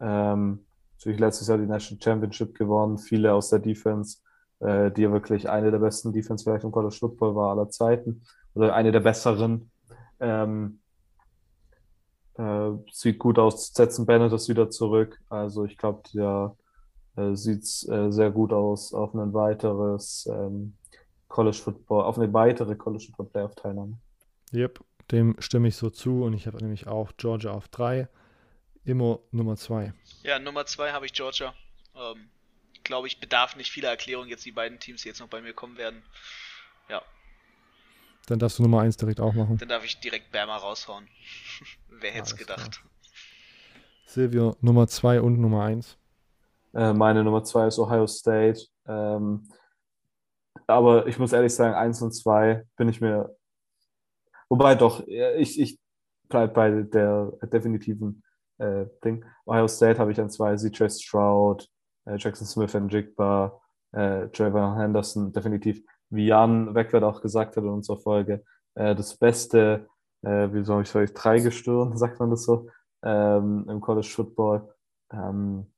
Ähm, natürlich letztes Jahr die National Championship gewonnen, viele aus der Defense, äh, die ja wirklich eine der besten Defense vielleicht im College Football war aller Zeiten oder eine der besseren. Ähm, äh, sieht gut aus. Setzen Bennett ist wieder zurück. Also ich glaube, der äh, sieht äh, sehr gut aus auf ein weiteres ähm, College Football, auf eine weitere College Football Playoff Teilnahme. Yep, dem stimme ich so zu und ich habe nämlich auch Georgia auf 3. Immo Nummer 2. Ja, Nummer 2 habe ich Georgia. Ähm, glaube ich, bedarf nicht vieler Erklärung jetzt die beiden Teams, die jetzt noch bei mir kommen werden. Dann darfst du Nummer 1 direkt auch machen. Dann darf ich direkt Bama raushauen. Wer hätte es gedacht? Klar. Silvio, Nummer 2 und Nummer 1. Äh, meine Nummer 2 ist Ohio State. Ähm, aber ich muss ehrlich sagen, 1 und 2 bin ich mir. Wobei doch, ich, ich bleibe bei der definitiven äh, Ding. Ohio State habe ich an 2, CJ Stroud, äh, Jackson Smith und Jigba, äh, Trevor Henderson, definitiv wie Jan Wegwert auch gesagt hat in unserer Folge, äh, das beste, äh, wie soll ich sagen, Dreigestirn, sagt man das so, ähm, im College Football. Ähm,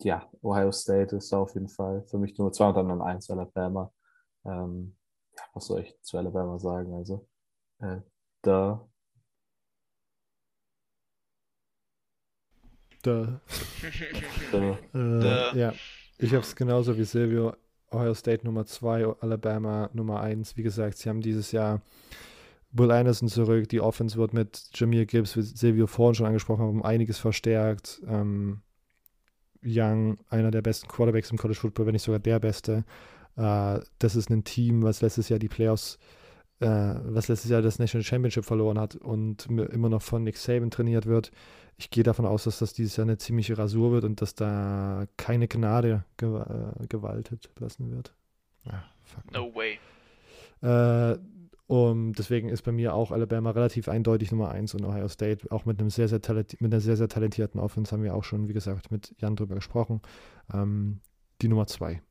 ja, Ohio State ist auf jeden Fall für mich Nummer zwei und dann eins Alabama. Ähm, ja, was soll ich zu Alabama sagen? Also, äh, da. Da. da. Äh, ja, ich habe es genauso wie Silvio. Ohio State Nummer 2, Alabama Nummer 1. Wie gesagt, sie haben dieses Jahr Will Anderson zurück. Die Offense wird mit Jameer Gibbs, wie Silvio vorhin schon angesprochen um einiges verstärkt. Ähm, Young, einer der besten Quarterbacks im College Football, wenn nicht sogar der beste. Äh, das ist ein Team, was letztes Jahr die Playoffs, äh, was letztes Jahr das National Championship verloren hat und immer noch von Nick Saban trainiert wird ich gehe davon aus, dass das dieses Jahr eine ziemliche Rasur wird und dass da keine Gnade ge äh, gewaltet lassen wird. Ah, no way. Äh, um, deswegen ist bei mir auch Alabama relativ eindeutig Nummer 1 und Ohio State auch mit einem sehr, sehr mit einer sehr, sehr talentierten Offense haben wir auch schon, wie gesagt, mit Jan drüber gesprochen. Ähm, die Nummer 2.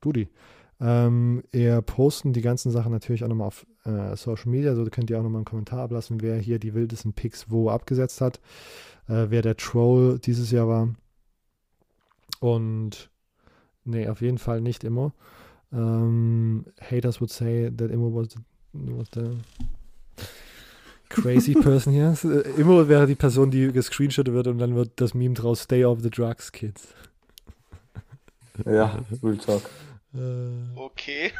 Dudi. Ähm, wir posten die ganzen Sachen natürlich auch nochmal auf äh, Social Media, so könnt ihr auch nochmal einen Kommentar ablassen, wer hier die wildesten Picks wo abgesetzt hat, äh, wer der Troll dieses Jahr war. Und nee, auf jeden Fall nicht immer. Um, haters would say that Immo was the, was the crazy person here. Äh, Immo wäre die Person, die gescreenshottet wird und dann wird das Meme draus Stay off the drugs, kids. Ja, Real Talk. Äh, okay.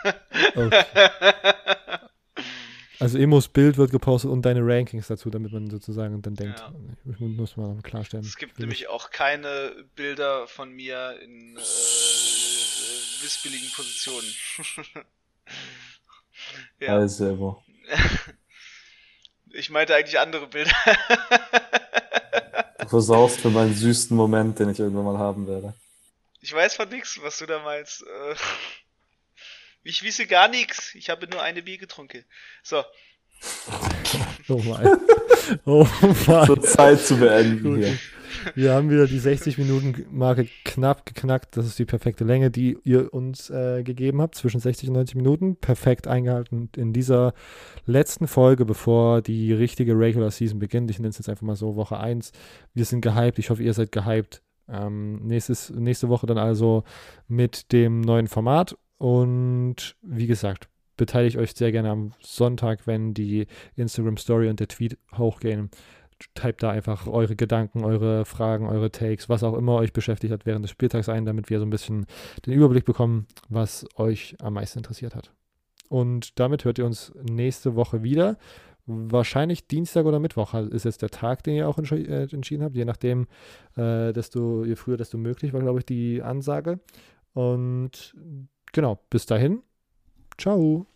okay. Also Emos Bild wird gepostet und deine Rankings dazu, damit man sozusagen dann denkt, ja. ich muss mal klarstellen. Es gibt nämlich auch keine Bilder von mir in äh, missbilligen Positionen. ja. Alles selber. Ich meinte eigentlich andere Bilder. du versaust für meinen süßen Moment, den ich irgendwann mal haben werde. Ich weiß von nichts, was du da meinst. Äh, ich wisse gar nichts. Ich habe nur eine Bier getrunken. So. Oh mein. Oh mein. Zur Zeit zu beenden hier. Wir haben wieder die 60-Minuten-Marke knapp geknackt. Das ist die perfekte Länge, die ihr uns äh, gegeben habt, zwischen 60 und 90 Minuten. Perfekt eingehalten in dieser letzten Folge, bevor die richtige Regular Season beginnt. Ich nenne es jetzt einfach mal so Woche 1. Wir sind gehypt. Ich hoffe, ihr seid gehypt. Ähm, nächstes, nächste Woche dann also mit dem neuen Format. Und wie gesagt, beteiligt euch sehr gerne am Sonntag, wenn die Instagram Story und der Tweet hochgehen. Typt da einfach eure Gedanken, eure Fragen, eure Takes, was auch immer euch beschäftigt hat während des Spieltags ein, damit wir so ein bisschen den Überblick bekommen, was euch am meisten interessiert hat. Und damit hört ihr uns nächste Woche wieder wahrscheinlich Dienstag oder Mittwoch ist jetzt der Tag, den ihr auch äh, entschieden habt, je nachdem, äh, desto je früher, desto möglich war, glaube ich, die Ansage. Und genau, bis dahin. Ciao.